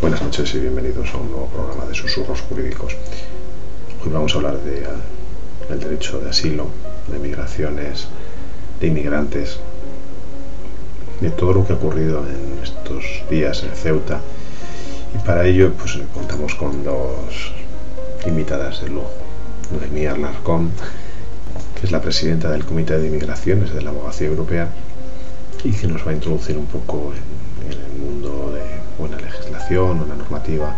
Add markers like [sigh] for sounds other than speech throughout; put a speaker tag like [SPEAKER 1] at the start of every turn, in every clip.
[SPEAKER 1] Buenas noches y bienvenidos a un nuevo programa de Susurros Jurídicos. Hoy vamos a hablar de, del derecho de asilo, de migraciones, de inmigrantes, de todo lo que ha ocurrido en estos días en Ceuta. Y para ello pues contamos con dos invitadas de lujo. Noemí Alarcón, que es la presidenta del Comité de Inmigraciones de la Abogacía Europea y que nos va a introducir un poco legislación o la normativa.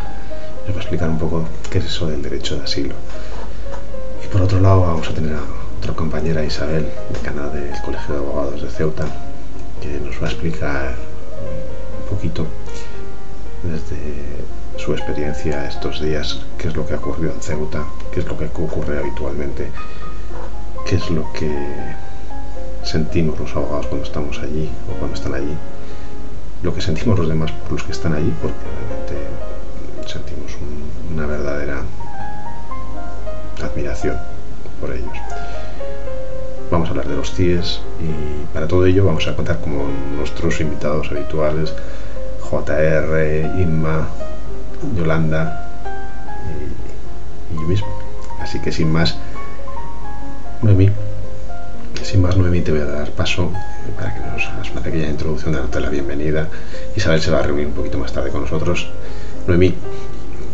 [SPEAKER 1] Nos va a explicar un poco qué es eso del derecho de asilo. Y por otro lado vamos a tener a otra compañera Isabel, decana del Colegio de Abogados de Ceuta, que nos va a explicar un poquito desde su experiencia estos días qué es lo que ha ocurrido en Ceuta, qué es lo que ocurre habitualmente, qué es lo que sentimos los abogados cuando estamos allí o cuando están allí, lo que sentimos los demás por los que están allí, porque realmente sentimos un, una verdadera admiración por ellos. Vamos a hablar de los CIES y para todo ello vamos a contar con nuestros invitados habituales, JR, Inma, Yolanda y, y yo mismo. Así que sin más, Noemí, sin más Noemí te voy a dar paso para que nos hagas una pequeña introducción, dándote la bienvenida. Isabel se va a reunir un poquito más tarde con nosotros. Noemí,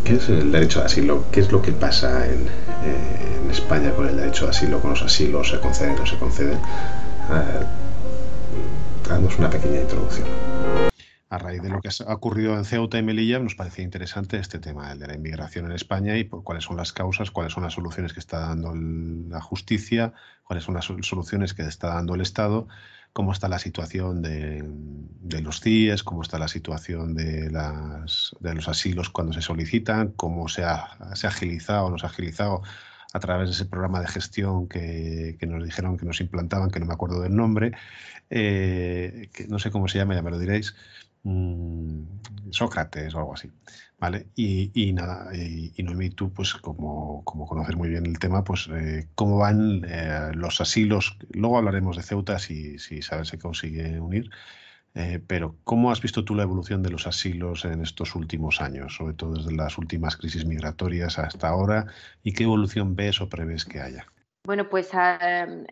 [SPEAKER 1] ¿qué es el derecho de asilo? ¿Qué es lo que pasa en, eh, España con el derecho de asilo, con los asilos? ¿Se conceden o no se conceden? Eh, una pequeña introducción
[SPEAKER 2] a raíz de lo que ha ocurrido en Ceuta y Melilla, nos parecía interesante este tema, el de la inmigración en España y cuáles son las causas, cuáles son las soluciones que está dando la justicia, cuáles son las soluciones que está dando el Estado, cómo está la situación de, los CIES, cómo está la situación de, los asilos cuando se solicitan, cómo se ha, se ha agilizado o no se ha agilizado a través de ese programa de gestión que, que, nos dijeron que nos implantaban, que no me acuerdo del nombre, eh, que no sé cómo se llama, ya me lo diréis, mmm, Sócrates o algo así. ¿Vale? Y, y nada, y, y, tú, pues como, como conoces muy bien el tema, pues eh, cómo van eh, los asilos, luego hablaremos de Ceuta si, si sabes se consigue unir, eh, pero ¿cómo has visto tú la evolución de los asilos en estos últimos años, sobre todo desde las últimas crisis migratorias hasta ahora, y qué evolución ves o prevés que haya?
[SPEAKER 3] Bueno, pues uh,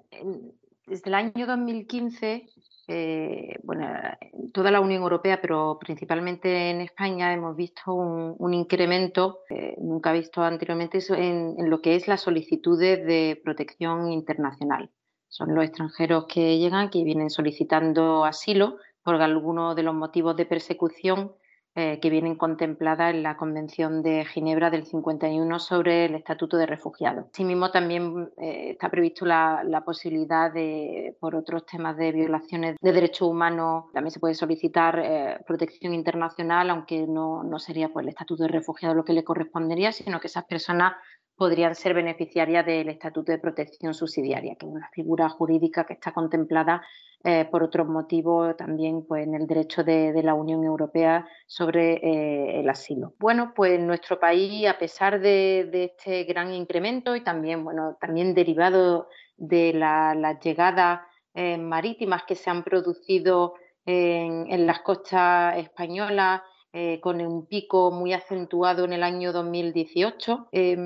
[SPEAKER 3] desde el año 2015 eh, bueno, en toda la Unión Europea, pero principalmente en España, hemos visto un, incremento eh, nunca visto anteriormente en, en, lo que es las solicitudes de protección internacional. Son los extranjeros que llegan, que vienen solicitando asilo por alguno de los motivos de persecución eh, que vienen contempladas en la Convención de Ginebra del 51 sobre el Estatuto de Refugiados. Asimismo, también eh, está previsto la, la, posibilidad de, por otros temas de violaciones de derechos humanos, también se puede solicitar eh, protección internacional, aunque no, no sería pues, el Estatuto de Refugiados lo que le correspondería, sino que esas personas podrían ser beneficiarias del Estatuto de Protección Subsidiaria, que es una figura jurídica que está contemplada eh, por otros motivos también pues, en el derecho de, la Unión Europea sobre eh, el asilo. Bueno, pues nuestro país, a pesar de, este gran incremento y también, bueno, también derivado de las la llegadas eh, marítimas que se han producido en las costas españolas, eh, con un pico muy acentuado en el año 2018. Eh,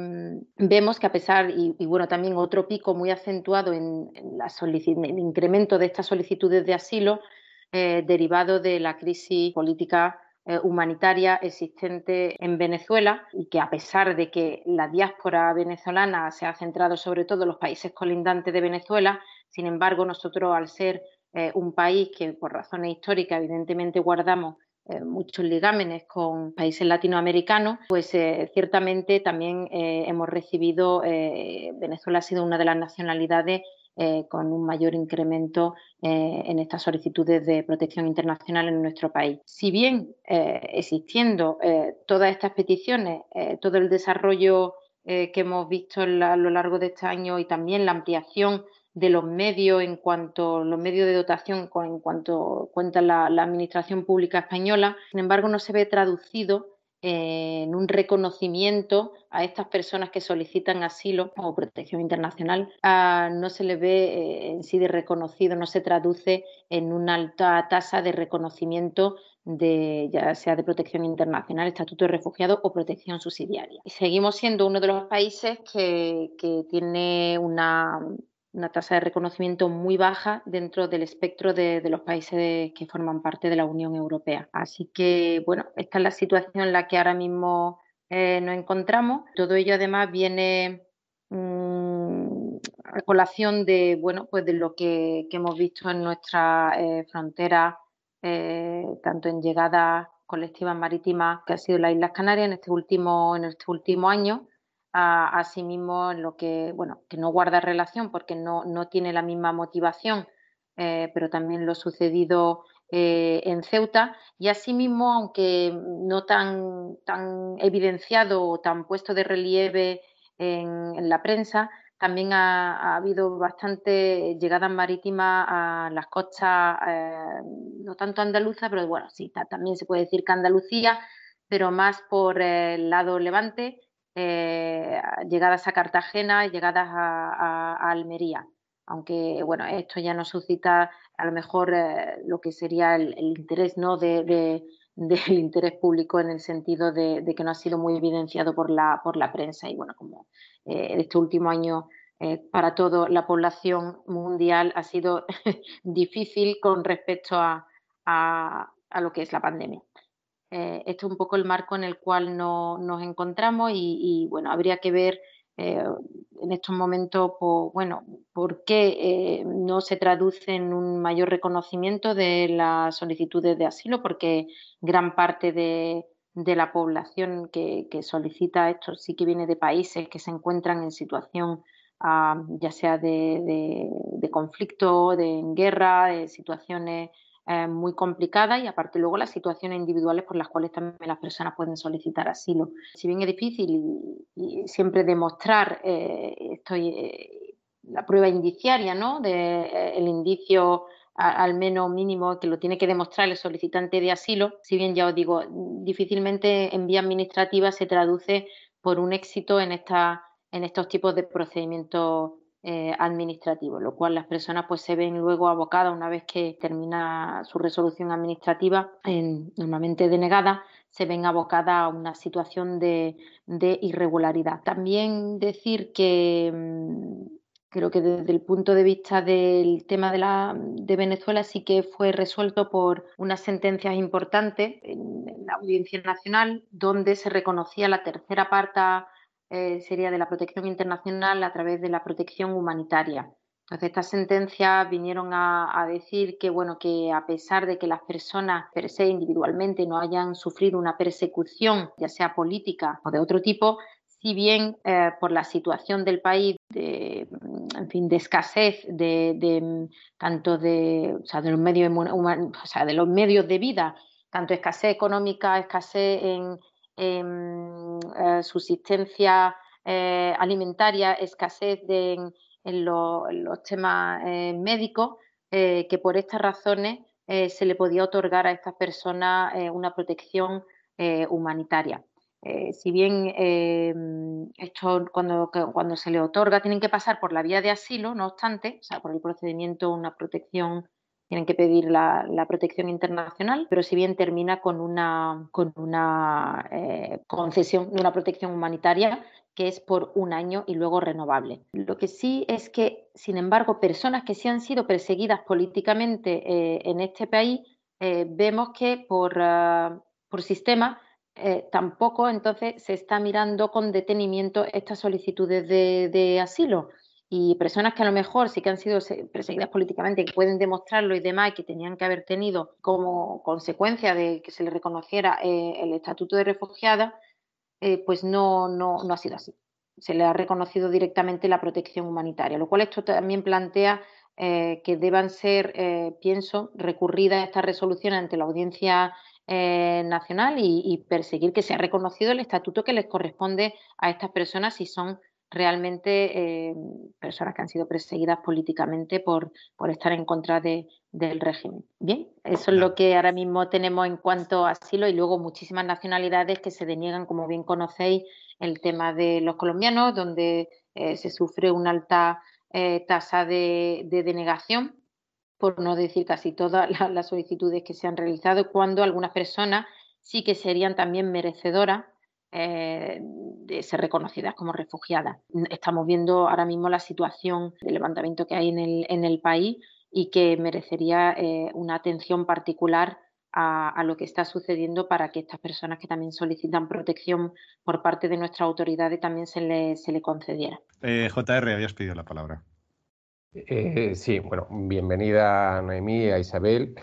[SPEAKER 3] vemos que a pesar, y, bueno, también otro pico muy acentuado en, en el incremento de estas solicitudes de asilo eh, derivado de la crisis política eh, humanitaria existente en Venezuela y que a pesar de que la diáspora venezolana se ha centrado sobre todo en los países colindantes de Venezuela, sin embargo, nosotros al ser un país que por razones históricas evidentemente guardamos eh, muchos ligámenes con países latinoamericanos, pues eh, ciertamente también eh, hemos recibido, Venezuela ha sido una de las nacionalidades con un mayor incremento en estas solicitudes de protección internacional en nuestro país. Si bien existiendo todas estas peticiones, todo el desarrollo que hemos visto a lo largo de este año y también la ampliación de los medios en cuanto los medios de dotación en cuanto cuenta la Administración Pública Española, sin embargo no se ve traducido en un reconocimiento a estas personas que solicitan asilo o protección internacional, no se le ve eh, en sí de reconocido, no se traduce en una alta tasa de reconocimiento de ya sea de protección internacional, estatuto de refugiado o protección subsidiaria. Seguimos siendo uno de los países que tiene una una tasa de reconocimiento muy baja dentro del espectro de, los países que forman parte de la Unión Europea. Así que, bueno, esta es la situación en la que ahora mismo eh, nos encontramos. Todo ello además viene mm, a colación de, bueno, pues de lo que, hemos visto en nuestra eh, frontera, eh, tanto en llegadas colectivas marítimas que ha sido las Islas Canarias en este último, en este último año, a, mismo lo que, bueno, que no guarda relación porque no, no tiene la misma motivación, eh, pero también lo sucedido eh, en Ceuta. Y asimismo, aunque no tan, tan evidenciado o tan puesto de relieve en, la prensa, también ha, habido bastante llegadas marítimas a las costas, eh, no tanto andaluzas, pero bueno, sí, también se puede decir que Andalucía, pero más por el lado levante eh, llegadas a Cartagena y llegadas a, Almería. Aunque, bueno, esto ya no suscita a lo mejor eh, lo que sería el, interés, ¿no? De, [laughs] del interés público en el sentido de, que no ha sido muy evidenciado por la, por la prensa. Y bueno, como eh, este último año para toda la población mundial ha sido [laughs] difícil con respecto a, lo que es la pandemia. Eh, este es un poco el marco en el cual nos encontramos y, bueno, habría que ver eh, en estos momentos, bueno, por qué eh, no se traduce en un mayor reconocimiento de las solicitudes de asilo, porque gran parte de, la población que, solicita esto sí que viene de países que se encuentran en situación ah, ya sea de conflicto, de guerra, de situaciones eh, muy complicada y aparte luego las situaciones individuales por las cuales también las personas pueden solicitar asilo. Si bien es difícil y, siempre demostrar eh, estoy, eh, la prueba indiciaria, ¿no? El indicio al menos mínimo que lo tiene que demostrar el solicitante de asilo, si bien ya os digo, difícilmente en vía administrativa se traduce por un éxito en, esta, en estos tipos de procedimientos eh, administrativo, lo cual las personas pues se ven luego abocadas una vez que termina su resolución administrativa, normalmente denegada, se ven abocadas a una situación de, irregularidad. También decir que mm, creo que desde el punto de vista del tema de, la, de Venezuela sí que fue resuelto por unas sentencias importantes en la Audiencia Nacional donde se reconocía la tercera parte eh, sería de la protección internacional a través de la protección humanitaria. Entonces, estas sentencias vinieron a, decir que, bueno, que a pesar de que las personas per se individualmente no hayan sufrido una persecución, ya sea política o de otro tipo, si bien eh, por la situación del país, de, en fin, de escasez de, tanto de, de los medios, o sea, de los medios de vida, tanto escasez económica, escasez en, subsistencia eh, alimentaria, escasez en, los temas eh, médicos, que por estas razones se le podía otorgar a estas personas una protección humanitaria. si bien em, esto cuando, cuando se le otorga tienen que pasar por la vía de asilo, no obstante, o sea, por el procedimiento una protección tienen que pedir la, protección internacional, pero si bien termina con una, con una eh, concesión de una protección humanitaria que es por un año y luego renovable. Lo que sí es que, sin embargo, personas que sí han sido perseguidas políticamente eh, en este país, eh, vemos que por, ah, por sistema tampoco entonces se está mirando con detenimiento estas solicitudes de asilo y personas que a lo mejor sí que han sido perseguidas políticamente, que pueden demostrarlo y demás, y que tenían que haber tenido como consecuencia de que se les reconociera eh, el estatuto de refugiada, eh, pues no, no, no ha sido así. se le ha reconocido directamente la protección humanitaria, lo cual esto también plantea eh, que deban ser, pienso, recurridas estas resoluciones ante la Audiencia Nacional y, perseguir que sea reconocido el estatuto que les corresponde a estas personas si son realmente personas que han sido perseguidas políticamente por, por estar en contra de, del régimen. Bien, eso es lo que ahora mismo tenemos en cuanto a asilo y luego muchísimas nacionalidades que se deniegan, como bien conocéis, el tema de los colombianos, donde se sufre una alta eh, tasa de, denegación, por no decir casi todas las solicitudes que se han realizado, cuando algunas personas sí que serían también merecedoras eh, de ser reconocidas como refugiadas. Estamos viendo ahora mismo la situación de levantamiento que hay en el, en el país y que merecería eh, una atención particular a, lo que está sucediendo para que estas personas que también solicitan protección por parte de nuestras autoridades también se le, se le concediera.
[SPEAKER 2] Eh, JR, habías pedido la palabra.
[SPEAKER 4] Eh, sí, bueno, bienvenida a Noemí, a Isabel.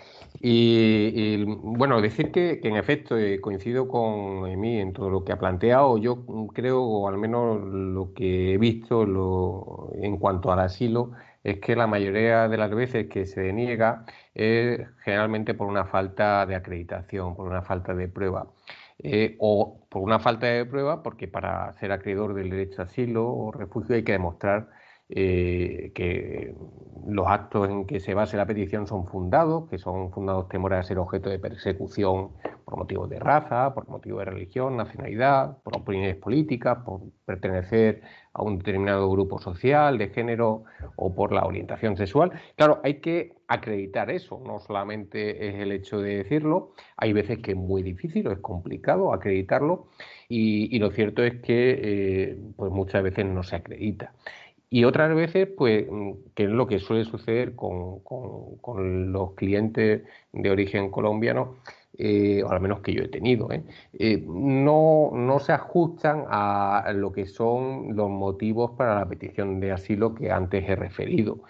[SPEAKER 4] Y, bueno, decir que, en efecto eh, coincido con Noemí en todo lo que ha planteado. Yo creo, o al menos lo que he visto en cuanto al asilo, es que la mayoría de las veces que se deniega es generalmente por una falta de acreditación, por una falta de prueba. Eh, o por una falta de prueba, porque para ser acreedor del derecho a asilo o refugio hay que demostrar eh, que los actos en que se base la petición son fundados, que son fundados temores a ser objeto de persecución por motivos de raza, por motivos de religión, nacionalidad, por opiniones políticas, por pertenecer a un determinado grupo social, de género o por la orientación sexual. Claro, hay que acreditar eso, no solamente es el hecho de decirlo, hay veces que es muy difícil o es complicado acreditarlo y, lo cierto es que eh, pues muchas veces no se acredita. Y otras veces, pues, que es lo que suele suceder con, con, los clientes de origen colombiano, eh, o al menos que yo he tenido, ¿eh? Eh, no, no, se ajustan a lo que son los motivos para la petición de asilo que antes he referido.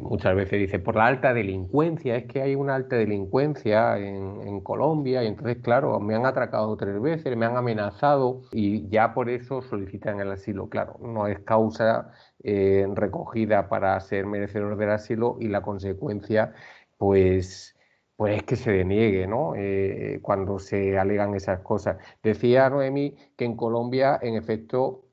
[SPEAKER 4] Muchas veces dice, por la alta delincuencia, es que hay una alta delincuencia en, en, Colombia y entonces, claro, me han atracado tres veces, me han amenazado y ya por eso solicitan el asilo. Claro, no es causa eh, recogida para ser merecedor del asilo y la consecuencia, pues, pues es que se deniegue, ¿no? Eh, cuando se alegan esas cosas. Decía Noemi que en Colombia, en efecto,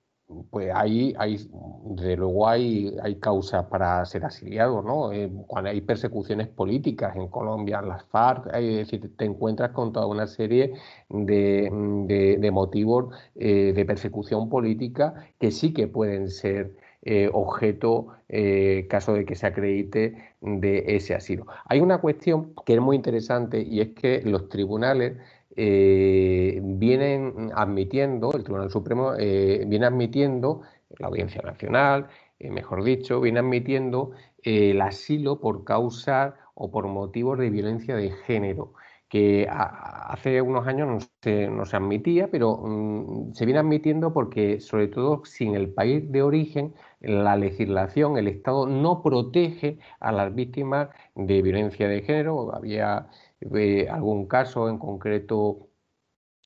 [SPEAKER 4] pues ahí hay, desde luego hay, hay causas para ser asiliado, ¿no? Eh, cuando hay persecuciones políticas en Colombia, las FARC, es decir, te encuentras con toda una serie de, de motivos de persecución política que sí que pueden ser eh, objeto, eh, caso de que se acredite, de ese asilo. Hay una cuestión que es muy interesante y es que los tribunales eh, vienen admitiendo, el Tribunal Supremo viene admitiendo, la Audiencia Nacional, mejor dicho, viene admitiendo el asilo por causa o por motivos de violencia de género que hace unos años no se, no se admitía, pero mm, se viene admitiendo porque, sobre todo, sin el país de origen, la legislación, el Estado no protege a las víctimas de violencia de género. Había eh, algún caso en concreto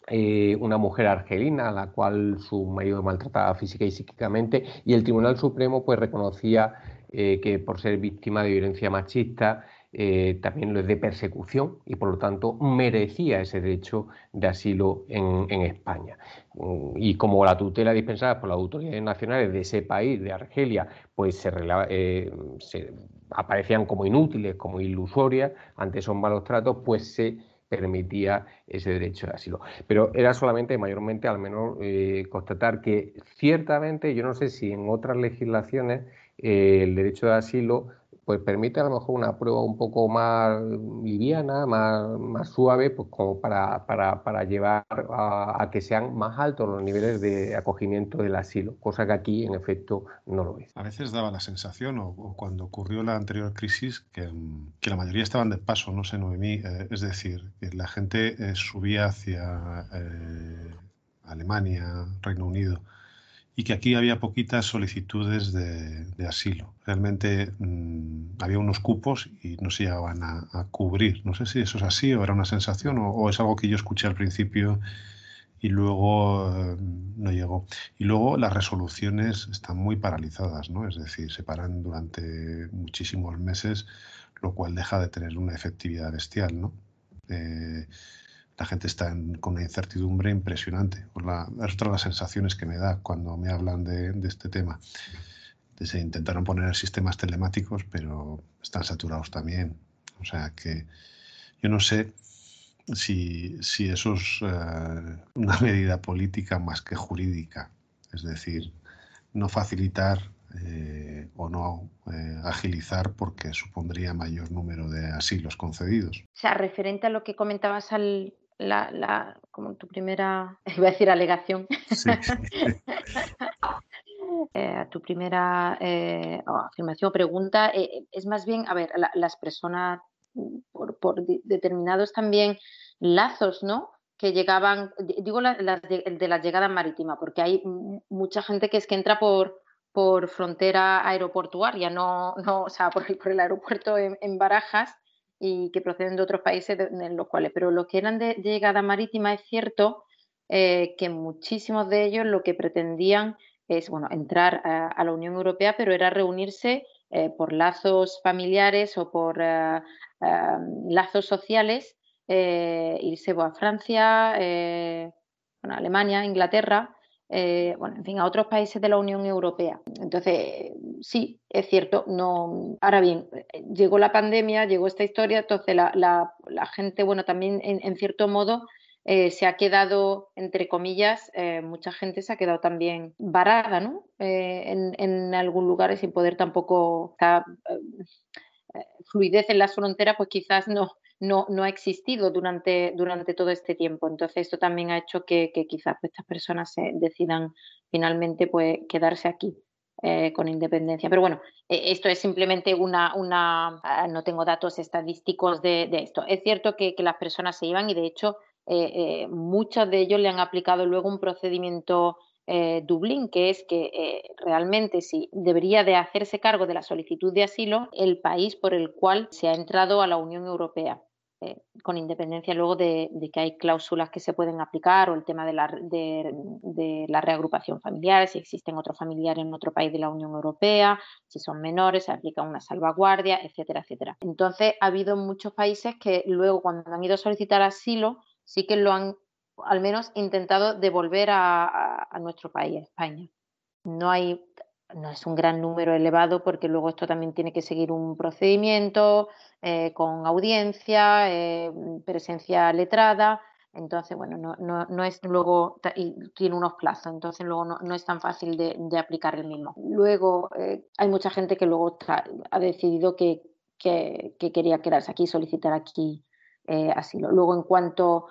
[SPEAKER 4] eh, una mujer argelina a la cual su marido maltrataba física y psíquicamente y el Tribunal Supremo pues reconocía eh, que por ser víctima de violencia machista eh, también lo es de persecución y por lo tanto merecía ese derecho de asilo en, España. Mm, y como la tutela dispensada por las autoridades nacionales de ese país, de Argelia, pues se, eh, se aparecían como inútiles, como ilusorias ante esos malos tratos, pues se permitía ese derecho de asilo. Pero era solamente, mayormente, al menos eh, constatar que ciertamente, yo no sé si en otras legislaciones el derecho de asilo pues permite a lo mejor una prueba un poco más liviana, más, más suave, pues como para, para, para llevar a, que sean más altos los niveles de acogimiento del asilo, cosa que aquí en efecto no lo es.
[SPEAKER 2] A veces daba la sensación, o, cuando ocurrió la anterior crisis, que, que, la mayoría estaban de paso, no sé, Noemí, eh, es decir, que la gente eh, subía hacia eh, Alemania, Reino Unido, y que aquí había poquitas solicitudes de, asilo. Realmente mm, había unos cupos y no se llegaban a, cubrir. No sé si eso es así o era una sensación o, es algo que yo escuché al principio y luego eh, no llegó. Y luego las resoluciones están muy paralizadas, ¿no? Es decir, se paran durante muchísimos meses, lo cual deja de tener una efectividad bestial, ¿no? Eh, la gente está con una incertidumbre impresionante. es otra de las sensaciones que me da cuando me hablan de, este tema. Se intentaron poner sistemas telemáticos, pero están saturados también. O sea que yo no sé si, si eso es eh, una medida política más que jurídica. Es decir, no facilitar eh, o no eh, agilizar porque supondría mayor número de asilos concedidos.
[SPEAKER 3] O sea, referente a lo que comentabas al, la, la, como tu primera, [laughs] iba a decir alegación, [laughs] eh, a tu primera eh, afirmación o pregunta, eh, es más bien, a ver, las personas por, por determinados también lazos, ¿no? que llegaban, digo las de, de, la llegada marítima, porque hay mucha gente que es que entra por, por frontera aeroportuaria, no, no o sea, por, por el aeropuerto en, en Barajas, y que proceden de otros países en los cuales, pero los que eran de, llegada marítima es cierto eh, que muchísimos de ellos lo que pretendían es bueno, entrar a, la Unión Europea, pero era reunirse eh, por lazos familiares o por eh, lazos sociales, irse a Francia, bueno, Alemania, Inglaterra, eh, bueno, en fin, a otros países de la Unión Europea. Entonces, sí, es cierto, no. Ahora bien, llegó la pandemia, llegó esta historia, entonces la, la, gente, bueno, también en, cierto modo eh, se ha quedado, entre comillas, eh, mucha gente se ha quedado también varada, ¿no? en, en algún lugar sin poder tampoco estar fluidez en las fronteras, pues quizás no, no, no ha existido durante, durante todo este tiempo. Entonces, esto también ha hecho que, quizás estas personas se decidan finalmente pues, quedarse aquí. Eh, con independencia. Pero bueno, eh, esto es simplemente una, una ah, no tengo datos estadísticos de, esto. Es cierto que, las personas se iban y de hecho eh, muchos de ellos le han aplicado luego un procedimiento Dublín, que es que realmente si debería de hacerse cargo de la solicitud de asilo el país por el cual se ha entrado a la Unión Europea. Eh, con independencia luego de, que hay cláusulas que se pueden aplicar o el tema de la, de, la, reagrupación familiar, si existen otros familiares en otro país de la Unión Europea, si son menores, se aplica una salvaguardia, etcétera, etcétera. Entonces, ha habido muchos países que luego, cuando han ido a solicitar asilo, sí que lo han al menos intentado devolver a, a nuestro país, España. No hay no es un gran número elevado porque luego esto también tiene que seguir un procedimiento eh, con audiencia, eh, presencia letrada. Entonces, bueno, no, no, no, es luego, y tiene unos plazos, entonces luego no, es tan fácil de, aplicar el mismo. Luego, eh, hay mucha gente que luego ha decidido que, que, que, quería quedarse aquí, solicitar aquí asilo. Luego, en cuanto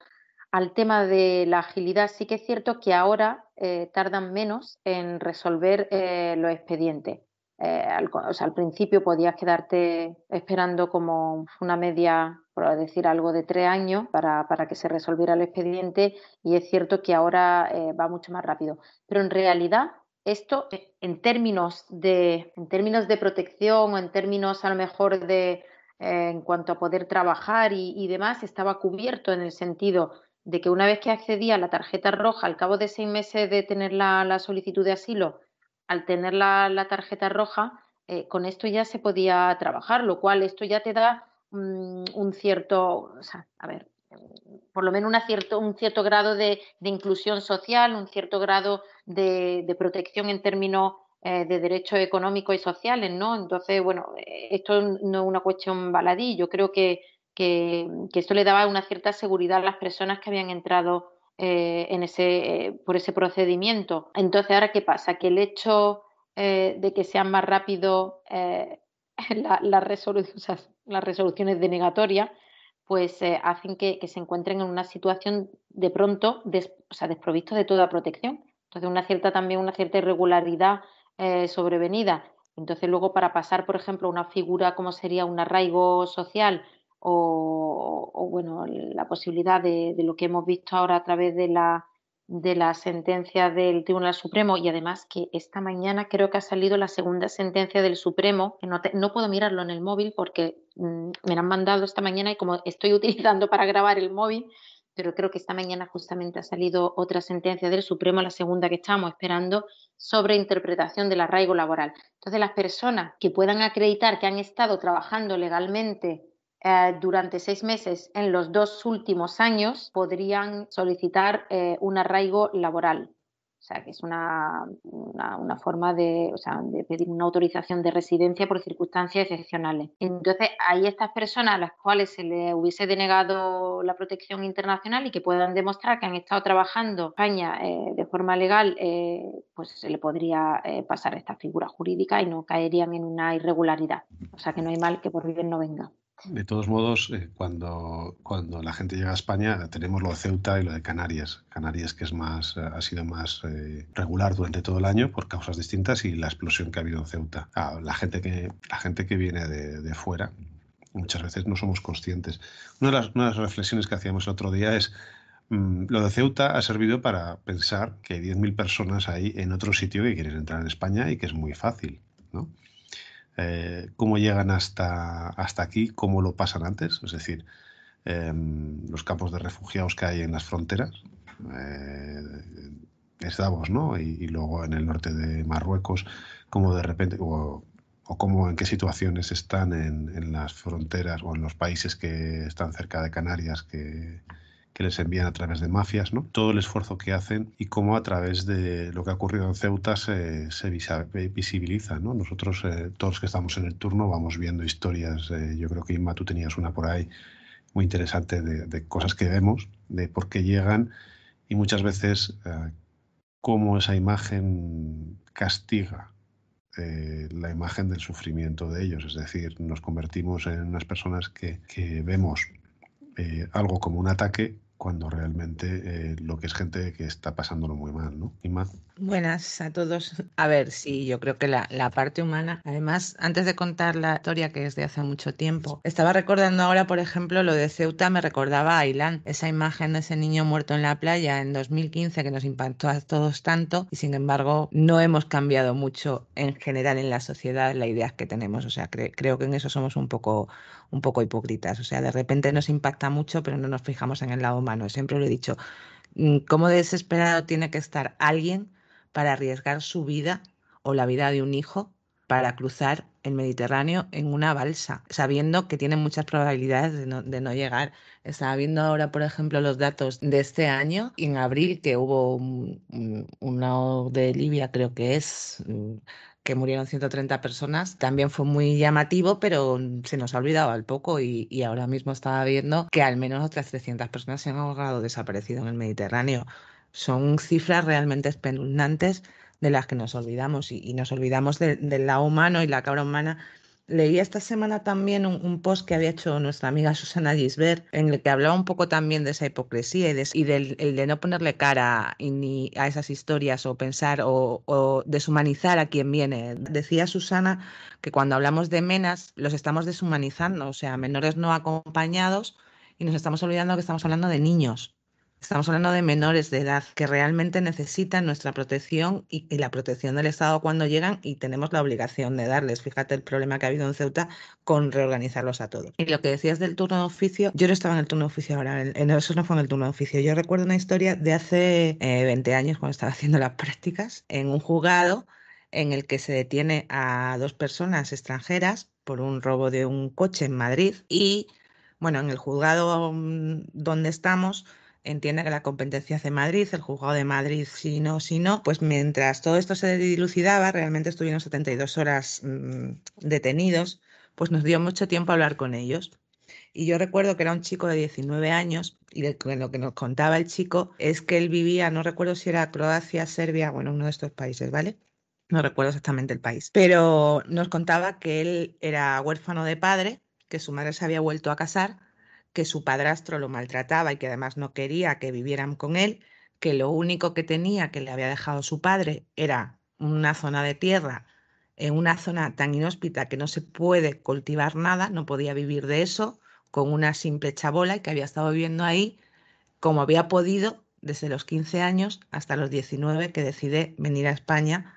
[SPEAKER 3] al tema de la agilidad, sí que es cierto que ahora eh, tardan menos en resolver eh, los expedientes. Eh, al, principio podías quedarte esperando como una media, por decir algo, de tres años para, para que se resolviera el expediente y es cierto que ahora va mucho más rápido. Pero en realidad esto en términos de, en términos de protección o en términos a lo mejor de en cuanto a poder trabajar y demás, estaba cubierto en el sentido de que una vez que accedía a la tarjeta roja, al cabo de seis meses de tener la, solicitud de asilo, al tener la, tarjeta roja, eh, con esto ya se podía trabajar, lo cual esto ya te da mm, un cierto, o sea, a ver, por lo menos una cierto, un cierto grado de, inclusión social, un cierto grado de, protección en términos eh, de derechos económicos y sociales, ¿no? Entonces, bueno, esto no es una cuestión baladí, yo creo que, que, esto le daba una cierta seguridad a las personas que habían entrado eh, en ese, eh, por ese procedimiento. Entonces, ¿ahora qué pasa? Que el hecho eh, de que sean más rápido [laughs] la, las resoluciones denegatoria, pues hacen que, se encuentren en una situación de pronto o sea, desprovisto de toda protección. Entonces, una cierta también una cierta irregularidad sobrevenida. Entonces, luego para pasar, por ejemplo, una figura como sería un arraigo social o, bueno, la posibilidad de, lo que hemos visto ahora a través de la, de la sentencia del Tribunal Supremo y además que esta mañana creo que ha salido la segunda sentencia del Supremo, que no, no puedo mirarlo en el móvil porque mm, me la han mandado esta mañana y como estoy [laughs] utilizando para grabar el móvil, pero creo que esta mañana justamente ha salido otra sentencia del Supremo, la segunda que estamos esperando, sobre interpretación del arraigo laboral. Entonces, las personas que puedan acreditar que han estado trabajando legalmente eh, durante seis meses en los dos últimos años podrían solicitar eh, un arraigo laboral. O sea, que es una, una, forma de, o sea, de, pedir una autorización de residencia por circunstancias excepcionales. Entonces, hay estas personas a las cuales se les hubiese denegado la protección internacional y que puedan demostrar que han estado trabajando en España eh, de forma legal, eh, pues se le podría eh, pasar esta figura jurídica y no caerían en una irregularidad. O sea, que no hay mal que por bien no venga.
[SPEAKER 2] De todos modos, eh, cuando, cuando la gente llega a España, tenemos lo de Ceuta y lo de Canarias. Canarias que es más, eh, ha sido más eh, regular durante todo el año por causas distintas y la explosión que ha habido en Ceuta. Ah, la, gente que, la gente que viene de, de, fuera, muchas veces no somos conscientes. Una de, las, reflexiones que hacíamos el otro día es, mm, lo de Ceuta ha servido para pensar que hay 10.000 personas ahí en otro sitio que quieren entrar en España y que es muy fácil, ¿no? Eh, cómo llegan hasta, hasta aquí, cómo lo pasan antes, es decir, em, los campos de refugiados que hay en las fronteras. Eh, estamos, ¿no? Y, luego en el norte de Marruecos, cómo de repente, o, o cómo, en qué situaciones están en, en, las fronteras o en los países que están cerca de Canarias, que, que les envían a través de mafias, ¿no? todo el esfuerzo que hacen y cómo a través de lo que ha ocurrido en Ceuta se, visibiliza. ¿no? Nosotros, eh, todos que estamos en el turno, vamos viendo historias. Eh, yo creo que Inma, tú tenías una por ahí muy interesante de, cosas que vemos, de por qué llegan y muchas veces eh, cómo esa imagen castiga la imagen del sufrimiento de ellos. Es decir, nos convertimos en unas personas que, que vemos algo como un ataque cuando realmente eh, lo que es gente que está pasándolo muy mal, ¿no? Y más.
[SPEAKER 5] Buenas a todos. A ver, sí, yo creo que la, la, parte humana, además, antes de contar la historia que es de hace mucho tiempo, estaba recordando ahora, por ejemplo, lo de Ceuta, me recordaba a Ailán, esa imagen de ese niño muerto en la playa en 2015 que nos impactó a todos tanto y sin embargo no hemos cambiado mucho en general en la sociedad las ideas que tenemos. O sea, creo que en eso somos un poco, un poco hipócritas. O sea, de repente nos impacta mucho, pero no nos fijamos en el lado humano. Siempre lo he dicho, mm, ¿cómo desesperado tiene que estar alguien para arriesgar su vida o la vida de un hijo para cruzar el Mediterráneo en una balsa, sabiendo que tiene muchas probabilidades de no, de no, llegar. Estaba viendo ahora, por ejemplo, los datos de este año, en abril, que hubo un, un, de Libia, creo que es, que murieron 130 personas, también fue muy llamativo, pero se nos ha olvidado al poco y, y, ahora mismo estaba viendo que al menos otras 300 personas se han ahogado desaparecido en el Mediterráneo. Son cifras realmente espeluznantes de las que nos olvidamos y, y nos olvidamos del de lado humano y la cabra humana Leí esta semana también un, post que había hecho nuestra amiga Susana Gisbert, en el que hablaba un poco también de esa hipocresía y, de, del el de no ponerle cara ni a esas historias o pensar o, o, deshumanizar a quien viene. Decía Susana que cuando hablamos de menas los estamos deshumanizando, o sea, menores no acompañados y nos estamos olvidando que estamos hablando de niños. Estamos hablando de menores de edad que realmente necesitan nuestra protección y, la protección del Estado cuando llegan y tenemos la obligación de darles. Fíjate el problema que ha habido en Ceuta con reorganizarlos a todos. Y lo que decías del turno de oficio, yo no estaba en el turno de oficio ahora, en, eso no fue en el turno de oficio. Yo recuerdo una historia de hace eh, 20 años cuando estaba [laughs] haciendo las prácticas en un juzgado en el que se detiene a dos personas extranjeras por un robo de un coche en Madrid y, bueno, en el juzgado mm, donde estamos, entiende que la competencia hace Madrid, el juzgado de Madrid, si no, si no, pues mientras todo esto se dilucidaba, realmente estuvieron 72 horas mmm, detenidos, pues nos dio mucho tiempo a hablar con ellos. Y yo recuerdo que era un chico de 19 años y lo que nos contaba el chico es que él vivía, no recuerdo si era Croacia, Serbia, bueno, uno de estos países, ¿vale? No recuerdo exactamente el país, pero nos contaba que él era huérfano de padre, que su madre se había vuelto a casar que su padrastro lo maltrataba y que además no quería que vivieran con él, que lo único que tenía que le había dejado su padre era una zona de tierra en una zona tan inhóspita que no se puede cultivar nada, no podía vivir de eso, con una simple chabola y que había estado viviendo ahí como había podido desde los 15 años hasta los 19 que decide venir a España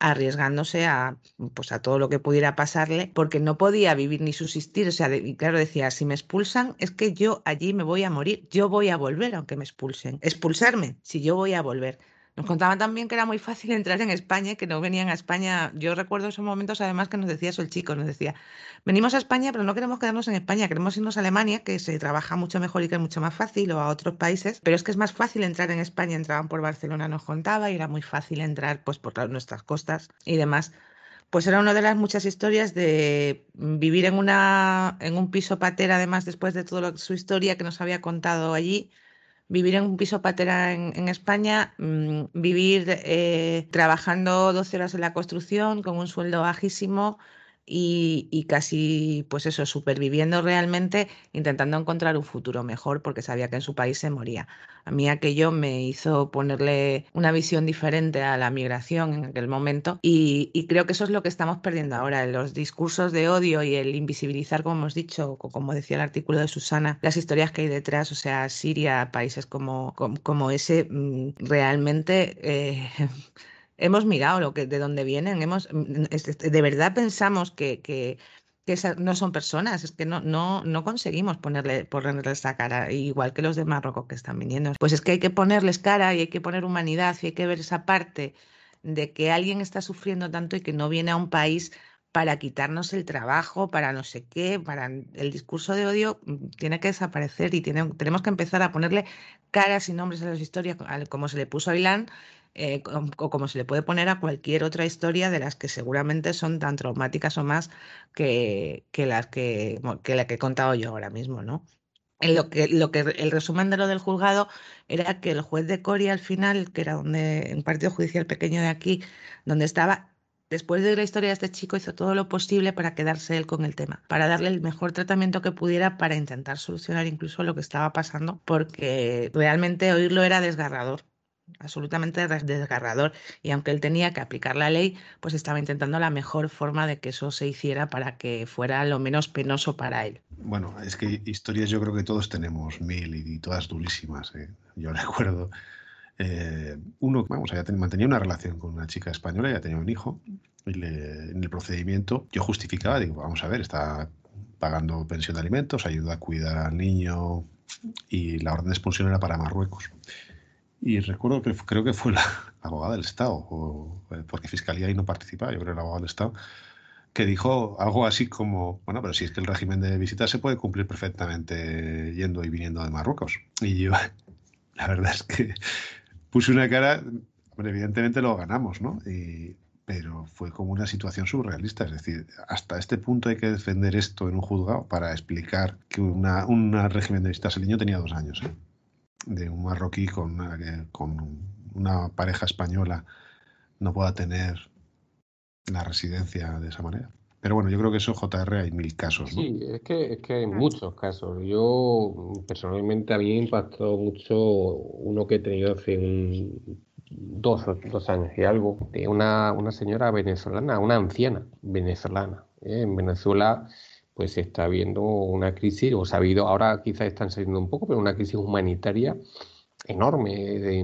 [SPEAKER 5] arriesgándose a, pues, a todo lo que pudiera pasarle, porque no podía vivir ni subsistir. O sea, y claro, decía, si me expulsan, es que yo allí me voy a morir, yo voy a volver aunque me expulsen. Expulsarme, si yo voy a volver. Nos contaban también que era muy fácil [laughs] entrar en España, que no venían a España. Yo recuerdo esos momentos además que nos decía eso el chico, nos decía, venimos a España, pero no queremos quedarnos en España, queremos irnos a Alemania, que se trabaja mucho mejor y que es mucho más fácil, o a otros países, pero es que es más fácil entrar en España, entraban por Barcelona, nos contaba, y era muy fácil entrar pues por nuestras costas y demás. Pues era una de las muchas historias de vivir en, una, en un piso patera, además después de toda su historia que nos había contado allí, vivir en un piso patera en, España, mm, vivir eh, trabajando 12 horas en la construcción con un sueldo bajísimo, y, casi, pues eso, superviviendo realmente, intentando encontrar un futuro mejor porque sabía que en su país se moría. A mí aquello me hizo ponerle una visión diferente a la migración en aquel momento y, creo que eso es lo que estamos perdiendo ahora, los discursos de odio y el invisibilizar, como hemos dicho, como decía el artículo de Susana, las historias que hay detrás, o sea, Siria, países como, como, ese, mm, realmente... Eh, [laughs] hemos mirado lo que, de dónde vienen, hemos, mm, de verdad pensamos que, que, no son personas, es que no, no, no conseguimos ponerle, ponerles esa cara, igual que los de Marruecos que están viniendo. Pues es que hay que ponerles cara y hay que poner humanidad y hay que ver esa parte de que alguien está sufriendo tanto y que no viene a un país para quitarnos el trabajo, para no sé qué, para el discurso de odio mm, tiene que desaparecer y tiene, tenemos que empezar a ponerle caras y nombres a las historias, como se le puso a Ilan eh, o como se le puede poner a cualquier otra historia de las que seguramente son tan traumáticas o más que, las que, que la que he contado yo ahora mismo, ¿no? Lo que, lo que el resumen de lo del juzgado era que el juez de Coria al final, que era donde un partido judicial pequeño de aquí, donde estaba, después de la historia de este chico, hizo todo lo posible para quedarse él con el tema, para darle el mejor tratamiento que pudiera para intentar solucionar incluso lo que estaba pasando, porque realmente oírlo era desgarrador absolutamente desgarrador y aunque él tenía que aplicar la ley, pues estaba intentando la mejor forma de que eso se hiciera para que fuera lo menos penoso para él.
[SPEAKER 2] Bueno, es que historias yo creo que todos tenemos mil y, todas durísimas. ¿eh? Yo [laughs] recuerdo eh, uno, vamos, ya mantenía una relación con una chica española, ya tenía un hijo y en el procedimiento yo justificaba, digo, vamos a ver, está pagando pensión de alimentos, ayuda a cuidar al niño y la orden de expulsión era para Marruecos. Y recuerdo que creo que fue la [laughs] abogada del Estado, o, eh, porque Fiscalía ahí no participaba, yo creo que la abogada del Estado, que dijo algo así como, bueno, pero si es que el régimen de visitas se puede cumplir perfectamente yendo y viniendo de Marruecos. Y yo, [laughs] la verdad es que puse una cara, evidentemente lo ganamos, ¿no? pero fue como una situación surrealista, es decir, hasta este punto hay que defender esto en un juzgado para explicar que una, un régimen de visitas, el niño tenía dos años, ¿eh? De un marroquí con una, con una pareja española no pueda tener la residencia de esa manera. Pero bueno, yo creo que eso JR hay mil casos.
[SPEAKER 4] Sí, es que, es que hay muchos casos. Yo personalmente a mí me impactó mucho uno que he tenido hace un, dos, dos años y algo, de una, una señora venezolana, una anciana venezolana. ¿eh? En Venezuela pues está habiendo una crisis, o se ha habido, ahora quizás están saliendo un poco, pero una crisis humanitaria enorme, de,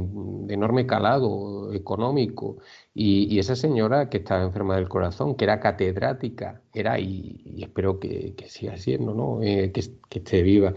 [SPEAKER 4] enorme calado económico. Y, esa señora que estaba enferma del corazón, que era catedrática, era, y, espero que, siga siendo, ¿no? Eh, que, esté viva,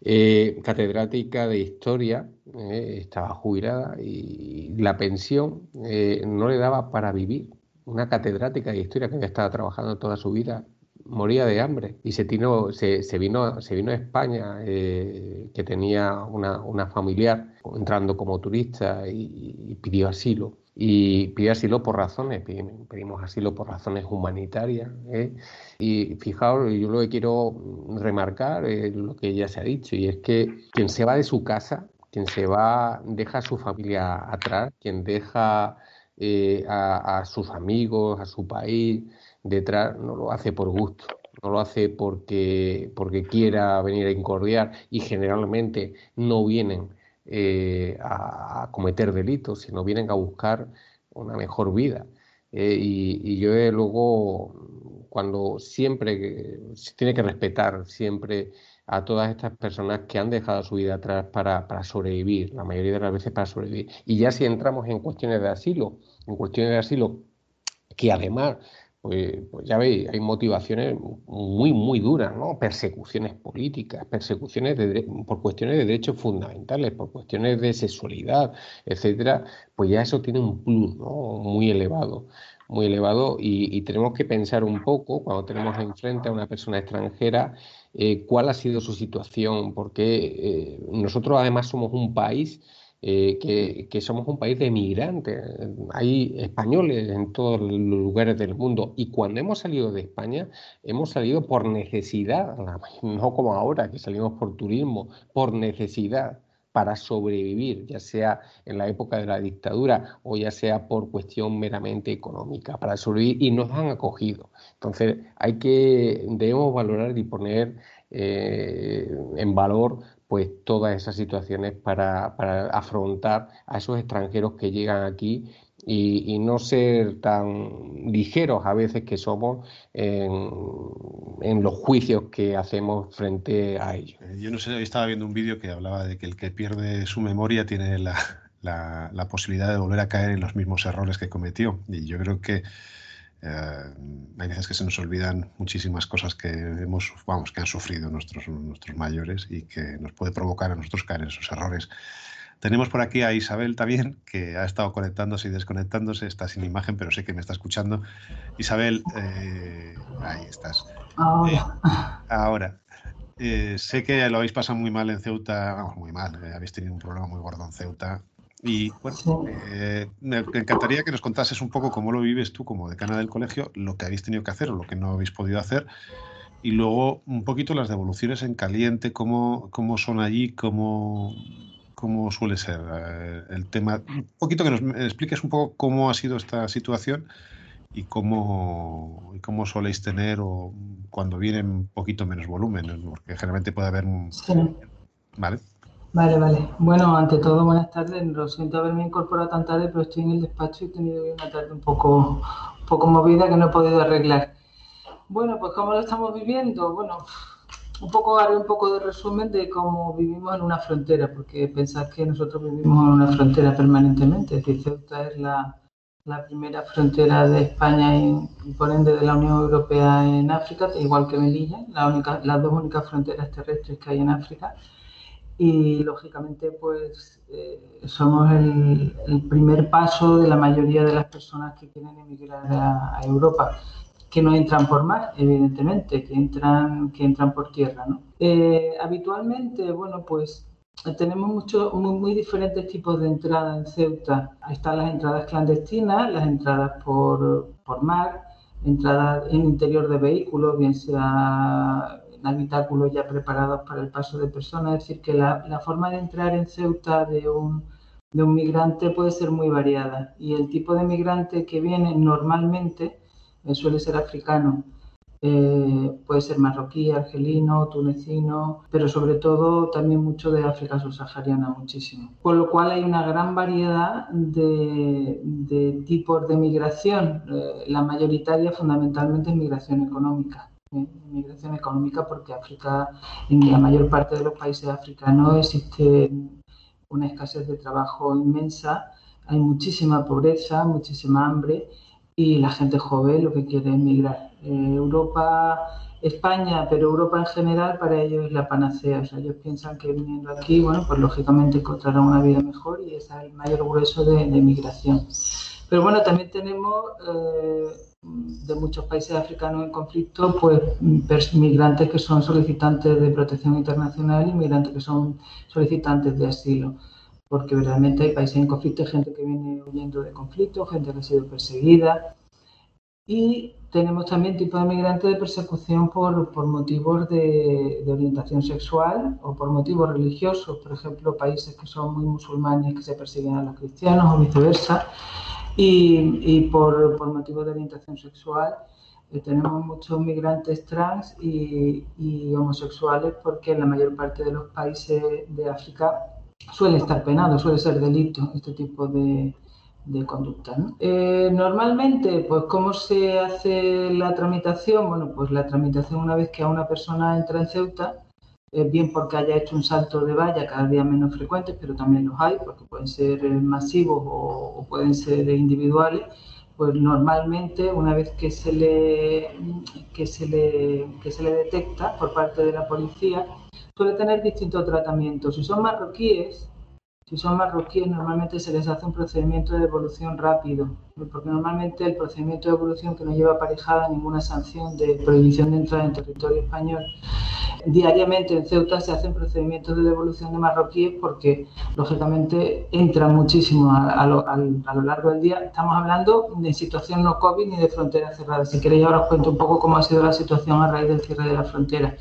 [SPEAKER 4] eh, catedrática de historia, eh, estaba jubilada y la pensión no le daba para vivir. Una catedrática de historia que había estado trabajando toda su vida moría de hambre y se, vino, se vino a España, eh, que tenía una, familiar entrando como turista y, pidió asilo. Y pidió asilo por razones, pedimos asilo por razones humanitarias. ¿eh? Y fijaos, yo lo que quiero remarcar es lo que ya se ha dicho, y es que quien se va de su casa, quien se va, deja a su familia atrás, quien deja eh, a sus amigos, a su país, detrás no lo hace por gusto, no lo hace porque, porque quiera venir a incordiar y generalmente no vienen eh, a, cometer delitos, sino vienen a buscar una mejor vida. Eh, y, yo luego, cuando siempre se tiene que respetar siempre a todas estas personas que han dejado su vida atrás para, para sobrevivir, la mayoría de las veces para sobrevivir. Y ya si entramos en cuestiones de asilo, en cuestiones de asilo que además pues, pues, ya veis, hay motivaciones muy, muy duras, ¿no? Persecuciones políticas, persecuciones por cuestiones de derechos fundamentales, por cuestiones de sexualidad, etcétera, pues ya eso tiene un plus, ¿no? Muy elevado, muy elevado y, tenemos que pensar un poco, cuando tenemos enfrente a una persona extranjera, eh, cuál ha sido su situación, porque eh, nosotros además somos un país eh, que, somos un país de migrantes. Hay españoles en todos los lugares del mundo y cuando hemos salido de España hemos salido por necesidad, no como ahora que salimos por turismo, por necesidad para sobrevivir, ya sea en la época de la dictadura o ya sea por cuestión meramente económica, para sobrevivir y nos han acogido. Entonces hay que, debemos valorar y poner eh, en valor pues todas esas situaciones para, afrontar a esos extranjeros que llegan aquí y, no ser tan ligeros a veces que somos en, los juicios que hacemos frente a ellos.
[SPEAKER 2] Eh, yo no sé, estaba viendo un vídeo que hablaba de que el que pierde su memoria tiene [laughs] la, la posibilidad de volver a caer en los mismos errores que cometió. Y yo creo que hay veces que se nos olvidan muchísimas cosas que hemos, vamos, que han sufrido nuestros, nuestros mayores y que nos puede provocar a nosotros caer en esos errores. Tenemos por aquí a Isabel también, que ha estado conectándose y desconectándose, está sin imagen, pero sé que me está escuchando. Isabel, eh, ahí estás. ahora, eh, sé que lo habéis pasado muy mal en Ceuta, vamos, muy mal, habéis tenido un problema muy gordo en Ceuta. Y bueno, eh, me encantaría que nos contases un poco cómo lo vives tú como decana del colegio, lo que habéis tenido que hacer o lo que no habéis podido hacer, y luego un poquito las devoluciones en caliente, cómo, cómo son allí, cómo, cómo suele ser eh, el tema. Un poquito que nos expliques un poco cómo ha sido esta situación y cómo, y cómo soléis tener o cuando viene un poquito menos volumen, porque generalmente puede haber un...
[SPEAKER 6] ¿Vale? Vale, vale. Bueno, ante todo, buenas tardes. Lo siento haberme incorporado tan tarde, pero estoy en el despacho y he tenido una tarde un poco, un poco movida que no he podido arreglar. Bueno, pues ¿cómo lo estamos viviendo? Bueno, un poco haré un poco de resumen de cómo vivimos en una frontera, porque pensad que nosotros vivimos en una frontera permanentemente. Es decir, Ceuta es la, la primera frontera de España y, por ende de la Unión Europea en África, igual que Melilla, la única, las dos únicas fronteras terrestres que hay en África y lógicamente pues eh, somos el, primer paso de la mayoría de las personas que quieren emigrar a, Europa que no entran por mar, evidentemente, que entran, que entran por tierra. Eh, habitualmente, bueno, pues tenemos mucho, muy, diferentes tipos de entradas en Ceuta. Ahí están las entradas clandestinas, las entradas por, por mar, entradas en interior de vehículos, bien sea habitáculos ya preparados para el paso de personas. Es decir, que la, forma de entrar en Ceuta de un, de un migrante puede ser muy variada y el tipo de migrante que viene normalmente eh, suele ser africano. Eh, puede ser marroquí, argelino, tunecino, pero sobre todo también mucho de África subsahariana, muchísimo. Con lo cual hay una gran variedad de, de tipos de migración. Eh, la mayoritaria fundamentalmente es migración económica migración económica porque África, en la mayor parte de los países africanos existe una escasez de trabajo inmensa, hay muchísima pobreza, muchísima hambre y la gente joven lo que quiere es migrar. Eh, Europa, España, pero Europa en general para ellos es la panacea. O sea, ellos piensan que viniendo aquí, bueno, pues lógicamente encontrarán una vida mejor y es el mayor grueso de, de migración. Pero bueno, también tenemos eh, de muchos países africanos en conflicto, pues migrantes que son solicitantes de protección internacional y migrantes que son solicitantes de asilo, porque realmente hay países en conflicto, gente que viene huyendo de conflicto, gente que ha sido perseguida. Y tenemos también tipos de migrantes de persecución por, por motivos de, de, orientación sexual o por motivos religiosos, por ejemplo, países que son muy musulmanes que se persiguen a los cristianos o viceversa y, por, por motivos de orientación sexual eh, tenemos muchos migrantes trans y, homosexuales porque en la mayor parte de los países de África suele estar penado, suele ser delito este tipo de, de conducta. Eh, normalmente, pues, ¿cómo se hace la tramitación? Bueno, pues la tramitación una vez que a una persona entra en Ceuta, bien porque haya hecho un salto de valla cada día menos frecuentes, pero también los hay, porque pueden ser masivos o, pueden ser individuales, pues normalmente una vez que se le, que se le, que se le detecta por parte de la policía, suele tener distintos tratamientos. Si son marroquíes, si son marroquíes, normalmente se les hace un procedimiento de devolución rápido, porque normalmente el procedimiento de devolución que no lleva aparejada ninguna sanción de prohibición de entrada en territorio español. Diariamente en Ceuta se hacen procedimientos de devolución de marroquíes porque, lógicamente, entran muchísimo a, lo, largo del día. Estamos hablando de situación no COVID ni de frontera cerrada. Si queréis, ahora os cuento un poco cómo ha sido la situación a raíz del cierre de la frontera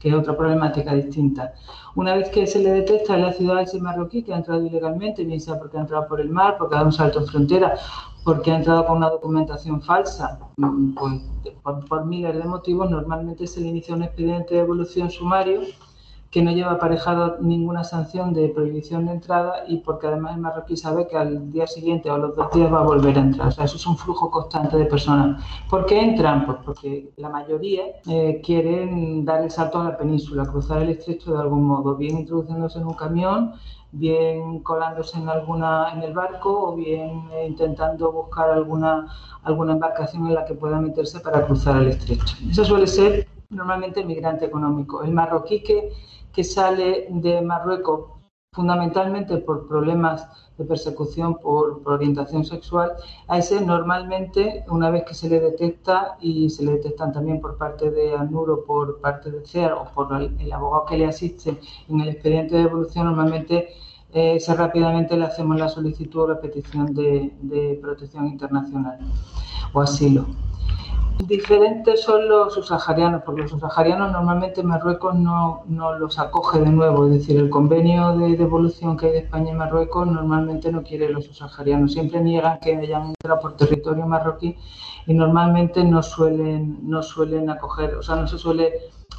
[SPEAKER 6] que es otra problemática distinta. Una vez que se le detecta en la ciudad ese marroquí que ha entrado ilegalmente, bien sea porque ha entrado por el mar, porque ha dado un salto en frontera, porque ha entrado con una documentación falsa, mm, pues por, por miles de motivos, normalmente se le inicia un expediente de evolución sumario que no lleva aparejado ninguna sanción de prohibición de entrada y porque además el marroquí sabe que al día siguiente o los dos días va a volver a entrar. O sea, eso es un flujo constante de personas. ¿Por qué entran? Pues porque la mayoría eh, quieren dar el salto a la península, cruzar el estrecho de algún modo, bien introduciéndose en un camión, bien colándose en alguna en el barco o bien eh, intentando buscar alguna alguna embarcación en la que pueda meterse para cruzar el estrecho. Eso suele ser normalmente el migrante económico. El marroquí que que sale de Marruecos fundamentalmente por problemas de persecución por, orientación sexual, a ese normalmente, una vez que se le detecta y se le detectan también por parte de ANUR por parte de CEAR o por el, abogado que le asiste en el expediente de devolución, normalmente eh, se rápidamente le hacemos la solicitud o la petición de protección internacional o asilo. Diferentes son los subsaharianos, porque los subsaharianos normalmente Marruecos no, no, los acoge de nuevo, es decir, el convenio de devolución que hay de España y Marruecos normalmente no quiere los subsaharianos, siempre niegan que hayan entrado por territorio marroquí y normalmente no suelen, no suelen acoger, o sea, no se suele,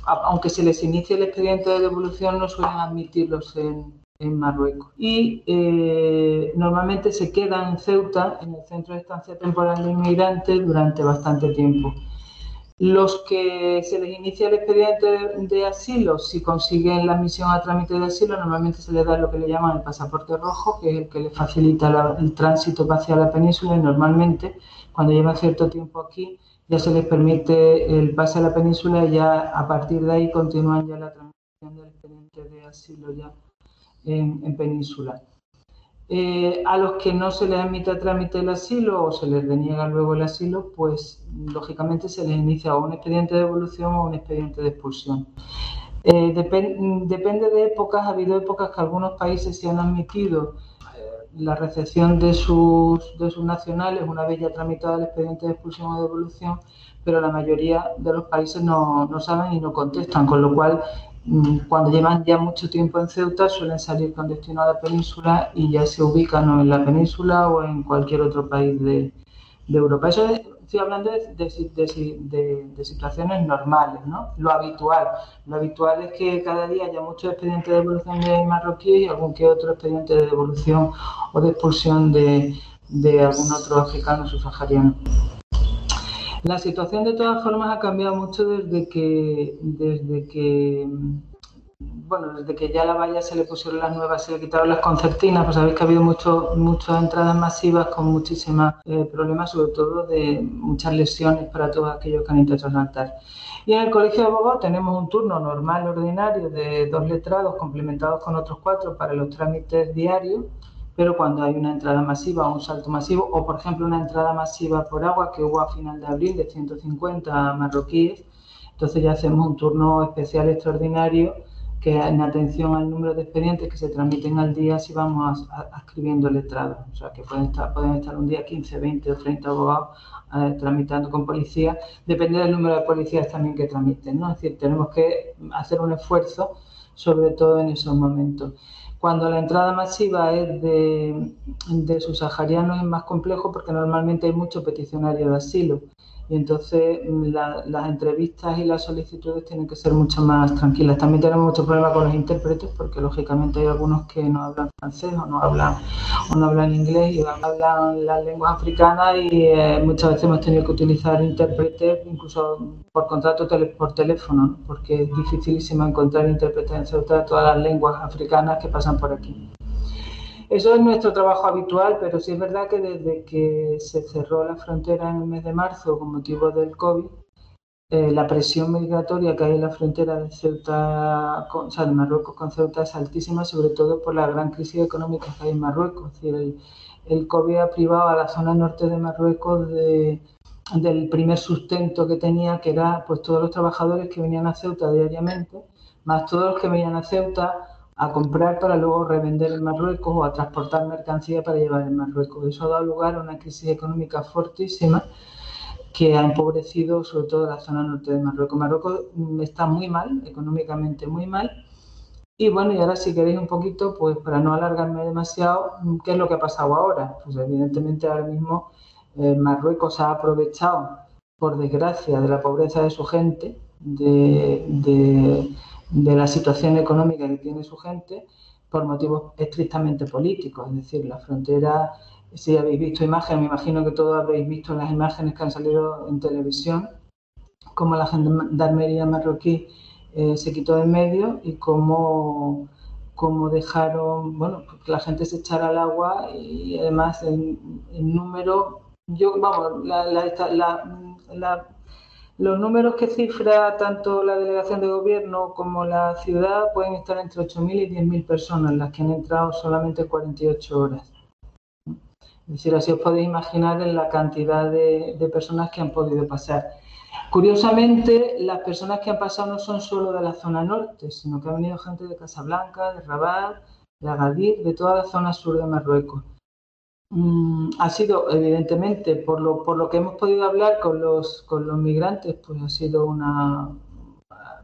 [SPEAKER 6] aunque se les inicie el expediente de devolución, no suelen admitirlos en, en Marruecos. Y eh, normalmente se quedan en Ceuta, en el centro de estancia temporal de inmigrantes, durante bastante tiempo. Los que se les inicia el expediente de, asilo, si consiguen la admisión a trámite de asilo, normalmente se les da lo que le llaman el pasaporte rojo, que es el que les facilita el tránsito hacia la península y normalmente cuando llevan cierto tiempo aquí ya se les permite el pase a la península y ya a partir de ahí continúan ya la tramitación del expediente de asilo ya en, península. Eh, a los que no se les admite trámite el asilo o se les deniega luego el asilo, pues lógicamente se les inicia o un expediente de devolución o un expediente de expulsión. Eh, depende de épocas, ha habido épocas que algunos países se han admitido eh, la recepción de sus, de sus nacionales una vez ya tramitado el expediente de expulsión o devolución, pero la mayoría de los países no, no saben y no contestan, con lo cual cuando llevan ya mucho tiempo en Ceuta suelen salir con destino a la península y ya se ubican en la península o en cualquier otro país de, Europa. Eso estoy hablando de, situaciones normales, ¿no? Lo habitual. Lo habitual es que cada día haya muchos expedientes de devolución de marroquíes y algún que otro expediente de devolución o de expulsión de, algún otro africano subsahariano. La situación de todas formas ha cambiado mucho desde que, desde que bueno, desde que ya la valla se le pusieron las nuevas, se le quitaron las concertinas, pues sabéis que ha habido mucho, muchas entradas masivas con muchísimos eh, problemas, sobre todo de muchas lesiones para todos aquellos que han intentado saltar. Y en el Colegio de Abogados tenemos un turno normal, ordinario, de dos letrados complementados con otros cuatro para los trámites diarios pero cuando hay una entrada masiva o un salto masivo, o por ejemplo una entrada masiva por agua que hubo a final de abril de 150 marroquíes, entonces ya hacemos un turno especial extraordinario que en atención al número de expedientes que se transmiten al día si vamos escribiendo letrados. O sea, que pueden estar, pueden estar un día 15, 20 o 30 abogados eh, tramitando con policía. Depende del número de policías también que tramiten, ¿no? Es decir, tenemos que hacer un esfuerzo sobre todo en esos momentos. Cuando la entrada masiva es de, de subsaharianos es más complejo porque normalmente hay muchos peticionarios de asilo y entonces las entrevistas y las solicitudes tienen que ser mucho más tranquilas. También tenemos mucho problema con los intérpretes porque lógicamente hay algunos que no hablan francés o no hablan o no hablan inglés y hablan las lenguas africanas y eh, muchas veces hemos tenido que utilizar intérpretes incluso por contrato por teléfono porque es dificilísimo encontrar intérpretes en Ceuta de todas las lenguas africanas que pasan por aquí. Eso es nuestro trabajo habitual, pero sí es verdad que desde que se cerró la frontera en el mes de marzo con motivo del COVID, eh, la presión migratoria que hay en la frontera de Ceuta, o sea, de Marruecos con Ceuta es altísima, sobre todo por la gran crisis económica que hay en Marruecos. Es decir, el, el COVID ha privado a la zona norte de Marruecos de, del primer sustento que tenía, que era pues todos los trabajadores que venían a Ceuta diariamente, más todos los que venían a Ceuta a comprar para luego revender en Marruecos o a transportar mercancía para llevar en Marruecos. Eso ha dado lugar a una crisis económica fortísima que ha empobrecido sobre todo la zona norte de Marruecos. Marruecos mm, está muy mal, económicamente muy mal. Y bueno, y ahora si queréis un poquito, pues para no alargarme demasiado, ¿qué es lo que ha pasado ahora? Pues evidentemente ahora mismo eh, Marruecos ha aprovechado, por desgracia, de la pobreza de su gente, de, la situación económica que tiene su gente, por motivos estrictamente políticos. Es decir, la frontera, si habéis visto imágenes, me imagino que todos habréis visto las imágenes que han salido en televisión, como la gendarmería marroquí eh, se quitó de medio y cómo como dejaron, bueno, que la gente se echara al agua y además en, número yo, vamos, los números que cifra tanto la delegación de gobierno como la ciudad pueden estar entre 8.000 y 10.000 personas, las que han entrado solamente 48 horas. Es decir, así os podéis imaginar en la cantidad de, de personas que han podido pasar. Curiosamente, las personas que han pasado no son solo de la zona norte, sino que ha venido gente de Casablanca, de Rabat, de Agadir, de toda la zona sur de Marruecos. Mm, ha sido, evidentemente, por lo, por lo que hemos podido hablar con los, con los migrantes, pues ha sido una...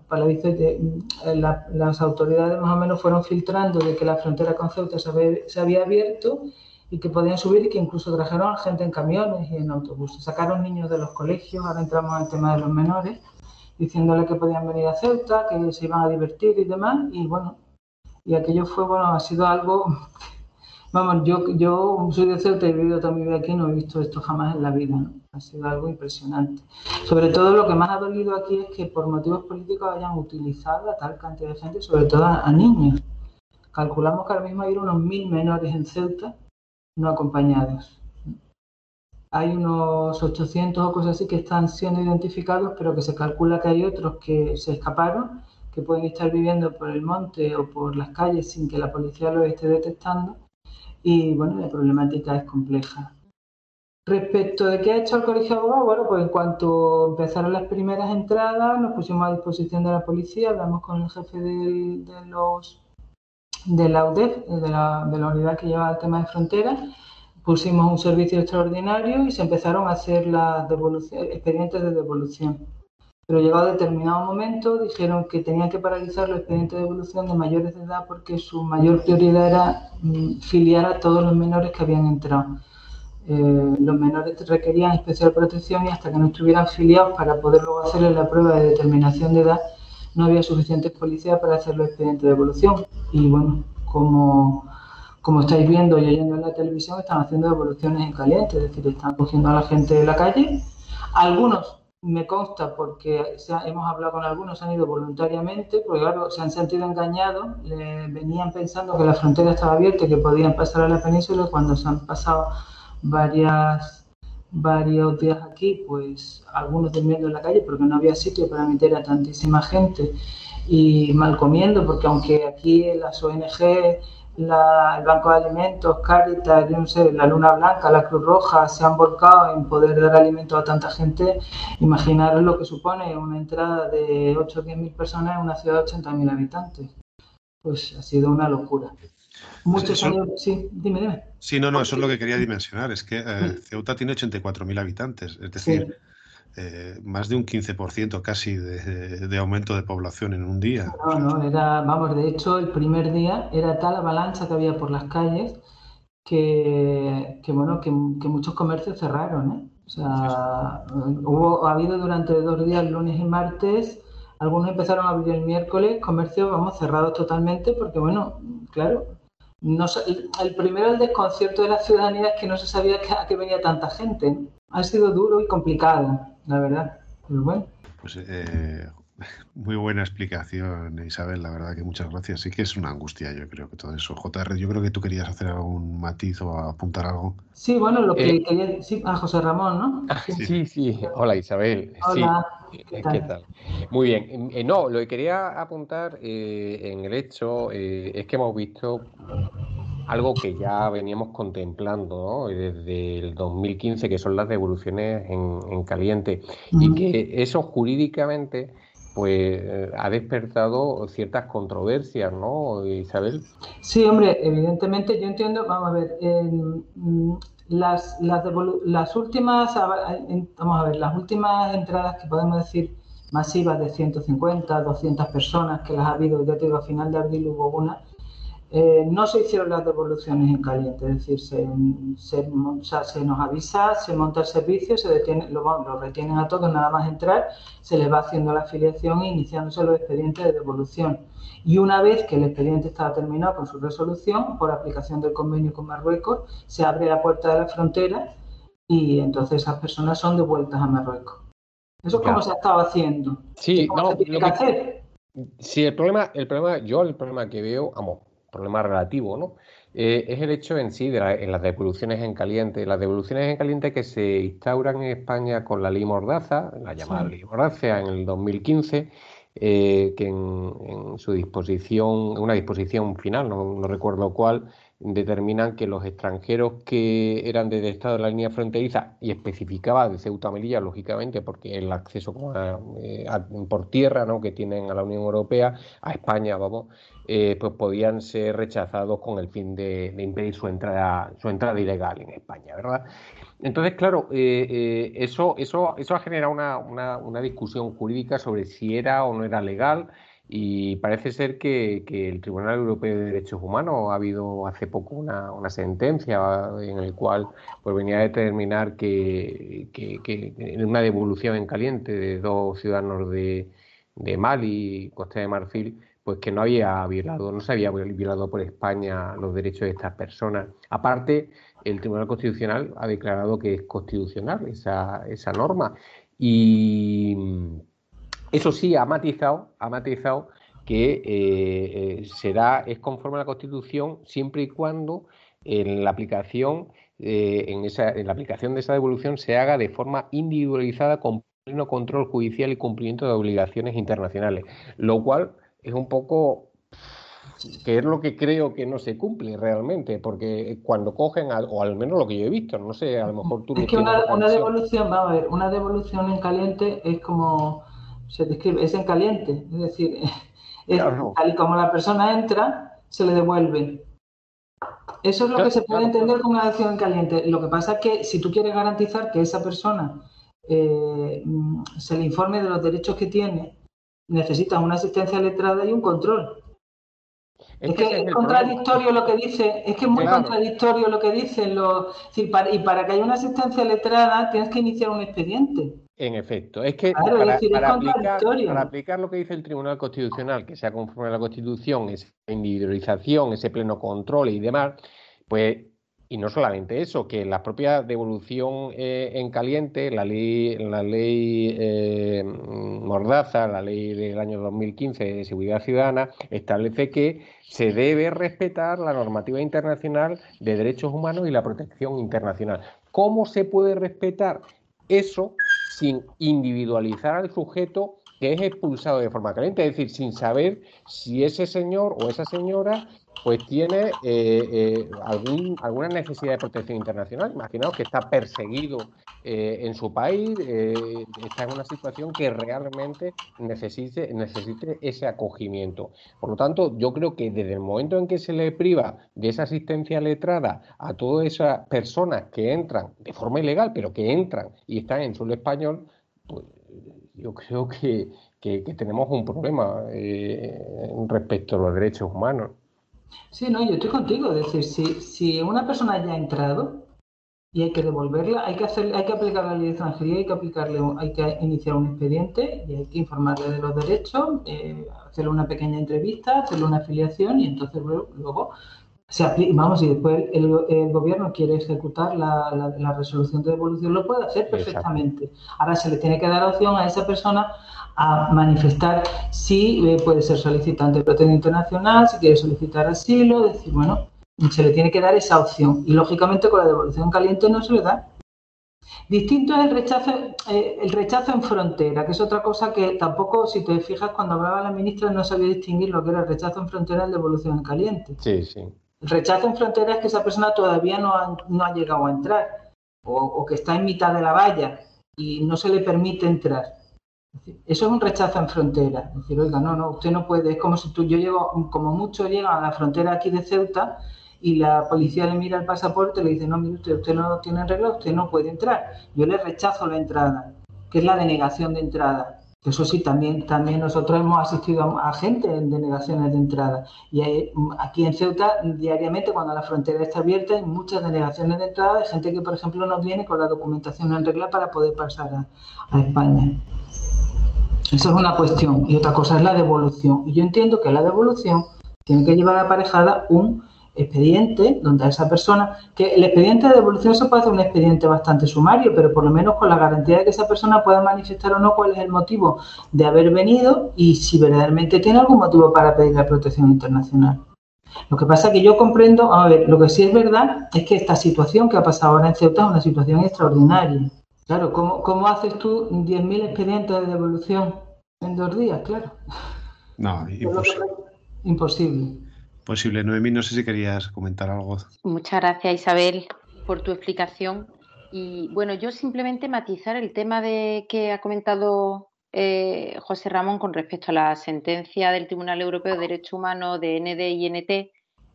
[SPEAKER 6] Para de, mm, las autoridades más o menos fueron filtrando de que la frontera con Ceuta se había, se había abierto y que podían subir y que incluso trajeron gente en camiones y en autobuses. Sacaron niños de los colegios, ahora entramos en el tema de los menores, diciéndole que podían venir a Ceuta, que se iban a divertir y demás. Y bueno, y aquello fue, bueno, ha sido algo Vamos, yo, yo soy de Ceuta y he vivido toda mi vida aquí, no he visto esto jamás en la vida, ¿no? Ha sido algo impresionante. Sobre todo lo que más ha dolido aquí es que por motivos políticos hayan utilizado a tal cantidad de gente, sobre todo a, niños. Calculamos que ahora mismo hay unos mil menores en Ceuta no acompañados. Hay unos 800 o cosas así que están siendo identificados, pero que se calcula que hay otros que se escaparon, que pueden estar viviendo por el monte o por las calles sin que la policía los esté detectando y bueno, la problemática es compleja. Respecto de qué ha hecho el Colegio de Abogados, bueno, pues en cuanto empezaron las primeras entradas, nos pusimos a disposición de la policía, hablamos con el jefe de, los de la UDEF, de la, de la unidad que lleva el tema de fronteras, pusimos un servicio extraordinario y se empezaron a hacer las expedientes de devolución pero llegado a determinado momento dijeron que tenían que paralizar los expedientes de devolución de mayores de edad porque su mayor prioridad era mm, filiar a todos los menores que habían entrado. Eh, los menores requerían especial protección y hasta que no estuvieran filiados para poder luego hacerles la prueba de determinación de edad, no había suficientes policías para hacer los expedientes de devolución. Y bueno, como, como estáis viendo y oyendo en la televisión, están haciendo devoluciones en caliente, es decir, están cogiendo a la gente de la calle. Algunos me consta porque hemos hablado con algunos, han ido voluntariamente, porque claro, se han sentido engañados, venían pensando que la frontera estaba abierta y que podían pasar a la península cuando se han pasado varias, varios días aquí, pues algunos durmiendo en la calle porque no había sitio para meter a tantísima gente y mal comiendo, porque aunque aquí las ONG el Banco de Alimentos, Caritas, yo no sé, la Luna Blanca, la Cruz Roja se han volcado en poder dar alimento a tanta gente, imaginaros lo que supone una entrada de 8 o 10 mil personas en una ciudad de 80 mil habitantes. Pues ha sido una locura. Muchos años, sí, dime, dime.
[SPEAKER 2] Sí, no, no, eso es lo que quería dimensionar, es que eh, Ceuta tiene 84 mil habitantes, es decir... Eh, más de un 15% casi de, aumento de población en un día.
[SPEAKER 6] No, no, era, vamos, de hecho el primer día era tal avalancha que había por las calles que, bueno, que, muchos comercios cerraron, ¿eh? O sea, hubo, ha habido durante dos días, lunes y martes, algunos empezaron a abrir el miércoles, comercios, vamos, cerrados totalmente porque, bueno, claro, no, el primero el desconcierto de la ciudadanía es que no se sabía a qué venía tanta gente. Ha sido duro y complicado la verdad. Pues bueno.
[SPEAKER 2] Pues eh, [laughs] Muy buena explicación, Isabel. La verdad que muchas gracias. Sí que es una angustia, yo creo que todo eso. JR, yo creo que tú querías hacer algún matiz o apuntar algo.
[SPEAKER 6] Sí, bueno, lo que eh, quería. Sí, a José Ramón, ¿no?
[SPEAKER 4] Ah, sí, sí. Hola, Isabel.
[SPEAKER 6] Hola.
[SPEAKER 4] ¿Qué tal? Muy bien. Eh, no, lo que quería apuntar eh, en el hecho es que hemos visto algo que ya veníamos contemplando desde el 2015, que son las devoluciones en, caliente, y que eso jurídicamente pues ha despertado ciertas controversias, ¿no, Isabel?
[SPEAKER 6] Sí, hombre, evidentemente yo entiendo, vamos a ver, mm, las, las, últimas, vamos a ver, las últimas entradas que podemos decir masivas de 150, 200 personas que las ha habido, ya te digo, a final de abril hubo una, eh, no se hicieron las devoluciones en caliente, es decir, se, nos avisa, se monta el servicio, se detiene, lo, retienen a todos nada más entrar, se les va haciendo la afiliación e iniciándose los expedientes de devolución. Y una vez que el expediente estaba terminado con su resolución, por aplicación del convenio con Marruecos, se abre la puerta de la frontera y entonces esas personas son devueltas a Marruecos. Eso es como se ha estado haciendo.
[SPEAKER 4] Sí, no, lo hacer? Sí, el problema, el problema, yo el problema que veo, vamos, problema relativo, ¿no? Eh, es el hecho en sí de en las devoluciones en caliente. Las devoluciones en caliente que se instauran en España con la ley Mordaza, la llamada ley Mordaza en el 2015, eh, que en, su disposición, una disposición final, no, recuerdo cuál, determinan que los extranjeros que eran del Estado de la línea fronteriza y especificaba de Ceuta Melilla, lógicamente, porque el acceso eh, por tierra ¿no? que tienen a la Unión Europea, a España, vamos, eh, pues podían ser rechazados con el fin de, impedir su entrada, su entrada ilegal en España, ¿verdad? Entonces, claro, eh, eso, eso, eso ha generado una, discusión jurídica sobre si era o no era legal y parece ser que, el Tribunal Europeo de Derechos Humanos ha habido hace poco una, sentencia en el cual pues, venía a determinar que, en una devolución en caliente de dos ciudadanos de, de Mali, Costa de Marfil, pues que no había violado, no se había violado por España los derechos de estas personas. Aparte, el Tribunal Constitucional ha declarado que es constitucional esa, esa norma. Y eso sí, ha matizado, ha matizado que eh, eh, será, es conforme a la Constitución siempre y cuando en la aplicación, eh, en, esa, en la aplicación de esa devolución se haga de forma individualizada con pleno control judicial y cumplimiento de obligaciones internacionales, lo cual es un poco que es lo que creo que no se cumple realmente, porque cuando cogen, o al menos lo que yo he visto, no sé, a lo mejor tú...
[SPEAKER 6] Es que una, devolución, vamos a ver, una devolución en caliente es como se describe, es en caliente, es decir, [laughs] es, tal y como la persona entra, se le devuelve. Eso es lo que se puede entender como una devolución en caliente. Lo que pasa es que si tú quieres garantizar que esa persona eh, mm, se le informe de los derechos que tiene, necesitan una asistencia letrada y un control. Es, que, es, contradictorio lo que dice, es que es muy contradictorio lo que dicen los. y para que haya una asistencia letrada tienes que iniciar un expediente.
[SPEAKER 4] En efecto, es que para, aplicar, para, aplicar, lo que dice el Tribunal Constitucional, que sea conforme a la Constitución, esa individualización, ese pleno control y demás, pues y no solamente eso, que la propia devolución eh, en caliente, la ley, la ley eh, Mordaza, la ley del año 2015 de Seguridad Ciudadana, establece que se debe respetar la normativa internacional de derechos humanos y la protección internacional. ¿Cómo se puede respetar eso sin individualizar al sujeto que es expulsado de forma caliente? Es decir, sin saber si ese señor o esa señora pues tiene eh, eh, alguna necesidad de protección internacional. Imaginaos que está perseguido eh, en su país, está en una situación que realmente necesite, necesite ese acogimiento. Por lo tanto, yo creo que desde el momento en que se le priva de esa asistencia letrada a todas esas personas que entran de forma ilegal, pero que entran y están en suelo español, pues yo creo que, que tenemos un problema respecto a los derechos humanos.
[SPEAKER 6] Sí, no, yo estoy contigo. Es decir, si, si una persona ya ha entrado y hay que devolverla, hay que hacer, hay que aplicar la ley de extranjería, hay que aplicarle, hay que iniciar un expediente y hay que informarle de los derechos, eh, hacerle una pequeña entrevista, hacerle una afiliación y entonces luego, vamos, y después el, gobierno quiere ejecutar la, resolución de devolución, lo puede hacer perfectamente. Ahora se le tiene que dar opción a esa persona a manifestar si eh, puede ser solicitante de protección internacional, si quiere solicitar asilo, decir, bueno, se le tiene que dar esa opción. Y lógicamente con la devolución caliente no se le da. Distinto es el rechazo, eh, el rechazo en frontera, que es otra cosa que tampoco, si te fijas, cuando hablaba la ministra no sabía distinguir lo que era el rechazo en frontera y la devolución en caliente.
[SPEAKER 4] Sí, sí.
[SPEAKER 6] El rechazo en frontera es que esa persona todavía no ha, no ha llegado a entrar o, que está en mitad de la valla y no se le permite entrar. Eso es un rechazo en frontera. Es decir, oiga, no, no, usted no puede. Es como si tú, yo llego, como mucho llega a la frontera aquí de Ceuta y la policía le mira el pasaporte y le dice, no, mire usted, usted no tiene regla, usted no puede entrar. Yo le rechazo la entrada, que es la denegación de entrada. Eso sí, también, también nosotros hemos asistido a, gente en denegaciones de entrada. Y aquí en Ceuta, diariamente, cuando la frontera está abierta, hay muchas denegaciones de entrada de gente que, por ejemplo, no viene con la documentación en regla para poder pasar a España. Eso es una cuestión. Y otra cosa es la devolución. Y yo entiendo que la devolución tiene que llevar aparejada un expediente donde a esa persona, que el expediente de devolución se puede hacer un expediente bastante sumario, pero por lo menos con la garantía de que esa persona pueda manifestar o no cuál es el motivo de haber venido y si verdaderamente tiene algún motivo para pedir la protección internacional. Lo que pasa es que yo comprendo, a ver, lo que sí es verdad es que esta situación que ha pasado ahora en Ceuta es una situación extraordinaria. Claro, ¿cómo, cómo haces tú 10.000 expedientes de devolución en dos días? Claro.
[SPEAKER 2] No, imposible.
[SPEAKER 6] Imposible
[SPEAKER 2] posible. Noemí, no sé si querías comentar algo.
[SPEAKER 3] Muchas gracias, Isabel, por tu explicación. Y bueno, yo simplemente matizar el tema de que ha comentado eh, José Ramón con respecto a la sentencia del Tribunal Europeo de Derechos Humanos de ND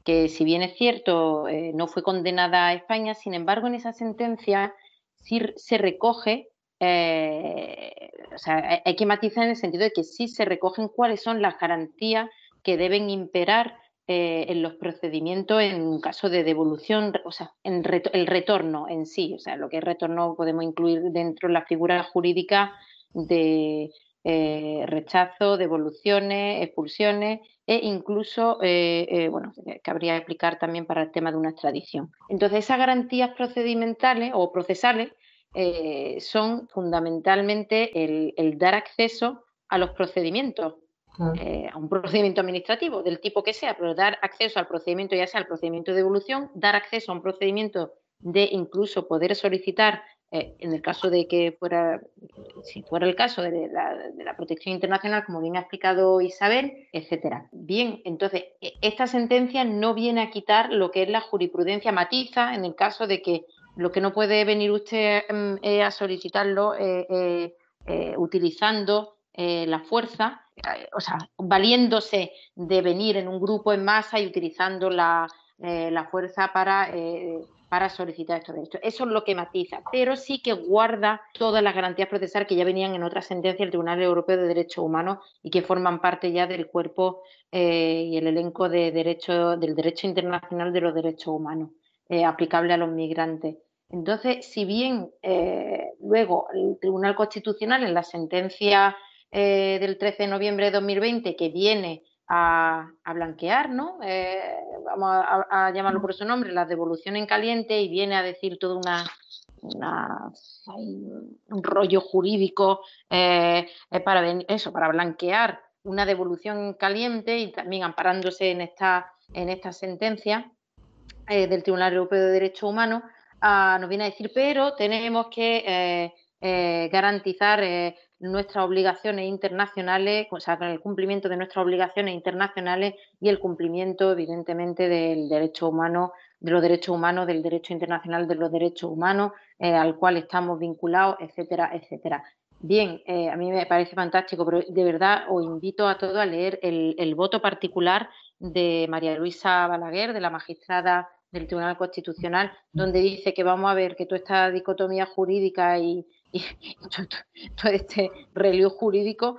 [SPEAKER 3] que si bien es cierto, eh, no fue condenada a España, sin embargo, en esa sentencia sí se recoge, eh, o sea, hay que matizar en el sentido de que sí se recogen cuáles son las garantías que deben imperar eh, en los procedimientos en caso de devolución, o sea, en el retorno en sí, o sea, lo que es retorno podemos incluir dentro de la figura jurídica de eh, rechazo, devoluciones, expulsiones e incluso, eh, bueno, cabría explicar también para el tema de una extradición. Entonces, esas garantías procedimentales o procesales son fundamentalmente el dar acceso a los procedimientos eh, a un procedimiento administrativo del tipo que sea, pero dar acceso al procedimiento, ya sea al procedimiento de devolución, dar acceso a un procedimiento de incluso poder solicitar, eh, en el caso de que fuera, si fuera el caso de la, protección internacional, como bien ha explicado Isabel, etcétera. Bien, entonces, e, esta sentencia no viene a quitar lo que es la jurisprudencia matiza en el caso de que lo que no puede venir usted mm, a solicitarlo eh, utilizando la fuerza, o sea, valiéndose de venir en un grupo en masa y utilizando la, eh, fuerza para, eh, para solicitar estos derechos. Eso es lo que matiza, pero sí que guarda todas las garantías procesales que ya venían en otras sentencias del Tribunal Europeo de Derechos Humanos y que forman parte ya del cuerpo eh, y el elenco del derecho internacional de los derechos humanos aplicable a los migrantes. Entonces, si bien luego el Tribunal Constitucional en la sentencia eh, del 13 de noviembre de 2020 que viene a, blanquear, ¿no? Eh, vamos a, llamarlo por su nombre, la devolución en caliente y viene a decir todo una, un rollo jurídico eh, para eso, para blanquear una devolución en caliente y también amparándose en esta, en esta sentencia del Tribunal Europeo de Derechos Humanos, ah, nos viene a decir, pero tenemos que garantizar nuestras obligaciones internacionales, o sea, con el cumplimiento de nuestras obligaciones internacionales y el cumplimiento, evidentemente, del derecho humano, de los derechos humanos, del derecho internacional de los derechos humanos, eh, al cual estamos vinculados, etcétera, etcétera. Bien, eh, a mí me parece fantástico, pero de verdad os invito a todos a leer el, el voto particular de María Luisa Balaguer, de la magistrada del Tribunal Constitucional, donde dice que vamos a ver que toda esta dicotomía jurídica y, y, todo, este reloj jurídico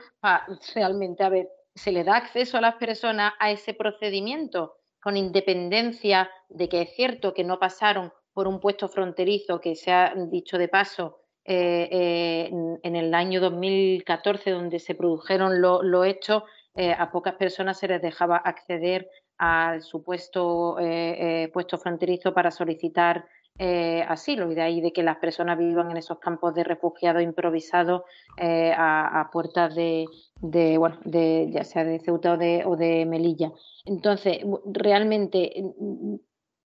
[SPEAKER 3] realmente, a ver, se le da acceso a las personas a ese procedimiento con independencia de que es cierto que no pasaron por un puesto fronterizo que se ha dicho de paso eh, eh, en el año 2014 donde se produjeron los hechos, eh, a pocas personas se les dejaba acceder al supuesto puesto fronterizo para solicitar asilo y de ahí de que las personas vivan en esos campos de refugiados improvisados a, puertas de, bueno, de, ya sea de Ceuta o de, o de Melilla. Entonces, realmente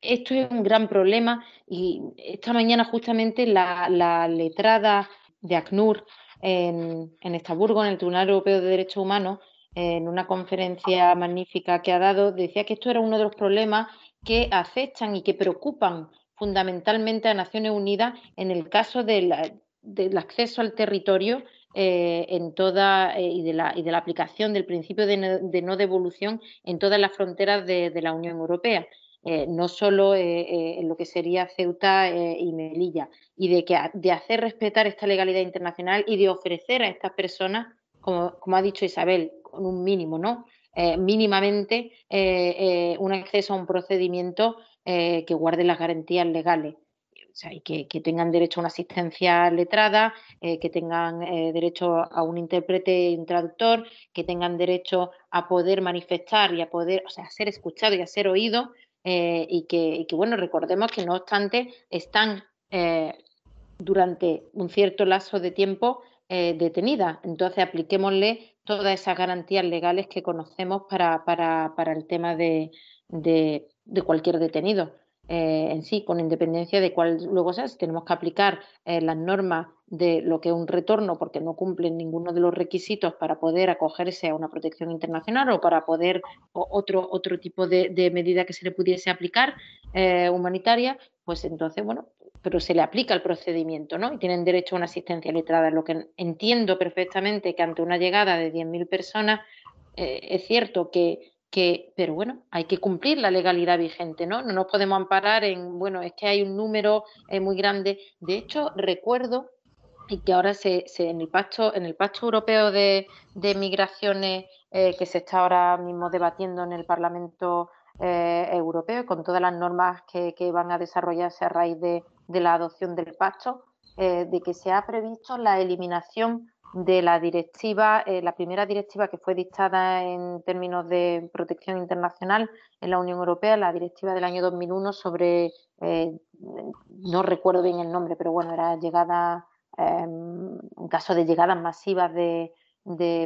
[SPEAKER 3] esto es un gran problema y esta mañana justamente la, letrada de ACNUR en, en Estaburgo, en el Tribunal Europeo de Derechos Humanos, en una conferencia magnífica que ha dado, decía que esto era uno de los problemas que acechan y que preocupan fundamentalmente a Naciones Unidas en el caso del acceso al territorio eh, en toda eh, y, de la, y de la aplicación del principio de no, devolución en todas las fronteras de la Unión Europea. Eh, no solo en lo que sería Ceuta y Melilla, y de, que, de hacer respetar esta legalidad internacional y de ofrecer a estas personas, como, ha dicho Isabel, con un mínimo, ¿no? mínimamente un acceso a un procedimiento que guarde las garantías legales. O sea, y que, tengan derecho a una asistencia letrada, que tengan derecho a un intérprete y un traductor, que tengan derecho a poder manifestar y a poder, o sea, ser escuchado y a ser oído eh, y, que, bueno, recordemos que no obstante están eh, durante un cierto lazo de tiempo eh, detenidas. Entonces apliquémosle todas esas garantías legales que conocemos para, para, el tema de cualquier detenido. Eh, en sí, con independencia de cuál luego sea, si tenemos que aplicar eh, las normas de lo que es un retorno porque no cumplen ninguno de los requisitos para poder acogerse a una protección internacional o para poder otro, otro tipo de, medida que se le pudiese aplicar eh, humanitaria, pues entonces, bueno, pero se le aplica el procedimiento, ¿no? Y tienen derecho a una asistencia letrada. Lo que entiendo perfectamente que ante una llegada de 10.000 personas, es cierto que que, pero bueno, hay que cumplir la legalidad vigente, ¿no? No nos podemos amparar en, bueno, es que hay un número eh, muy grande. De hecho, recuerdo y que ahora se, en el pacto, en el pacto europeo de, migraciones eh, que se está ahora mismo debatiendo en el Parlamento eh, Europeo, con todas las normas que, van a desarrollarse a raíz de, de la adopción del pacto, de que se ha previsto la eliminación de la directiva, eh, la primera directiva que fue dictada en términos de protección internacional en la Unión Europea, la directiva del año 2001 sobre, eh, no recuerdo bien el nombre, pero bueno, era llegada, em, caso de llegadas masivas de,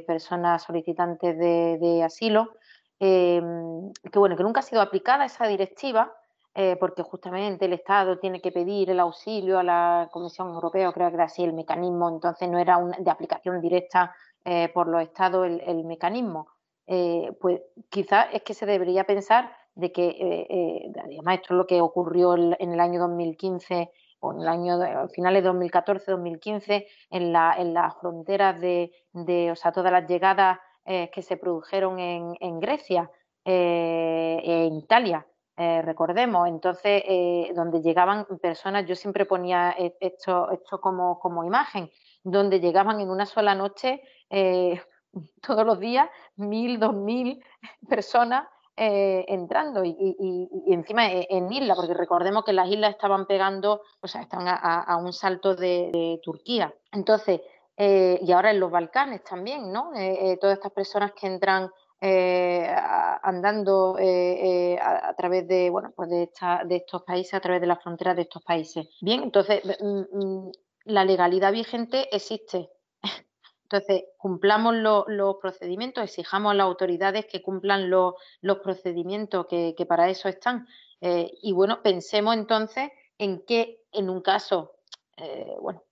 [SPEAKER 3] personas solicitantes de, asilo, em, que bueno, que nunca ha sido aplicada esa directiva eh, porque justamente el Estado tiene que pedir el auxilio a la Comisión Europea, creo que era así el mecanismo, entonces no era de aplicación directa eh, por los Estados el, mecanismo. Eh, pues quizás es que se debería pensar de que, además esto es lo que ocurrió en el año 2015 o en el año finales de 2014-2015 en, la, en las fronteras de, o sea, todas las llegadas que se produjeron en, en Grecia, en Italia, eh, recordemos. Entonces, eh, donde llegaban personas, yo siempre ponía e-, esto, esto como, como imagen, donde llegaban en una sola noche, eh, [laughs] todos los días, mil, dos mil [laughs] personas entrando y, encima en isla, porque recordemos que las islas estaban pegando, o sea, estaban a, un salto de, Turquía. Entonces, y ahora en los Balcanes también, ¿no? todas estas personas que entran eh, andando eh, eh, a, través de, bueno, pues de, de, estos países, a través de las fronteras de estos países. Bien, entonces mm, mm, la legalidad vigente existe. [laughs] Entonces, cumplamos los procedimientos, exijamos a las autoridades que cumplan los procedimientos que, para eso están. y bueno, pensemos entonces en que en un caso, bueno,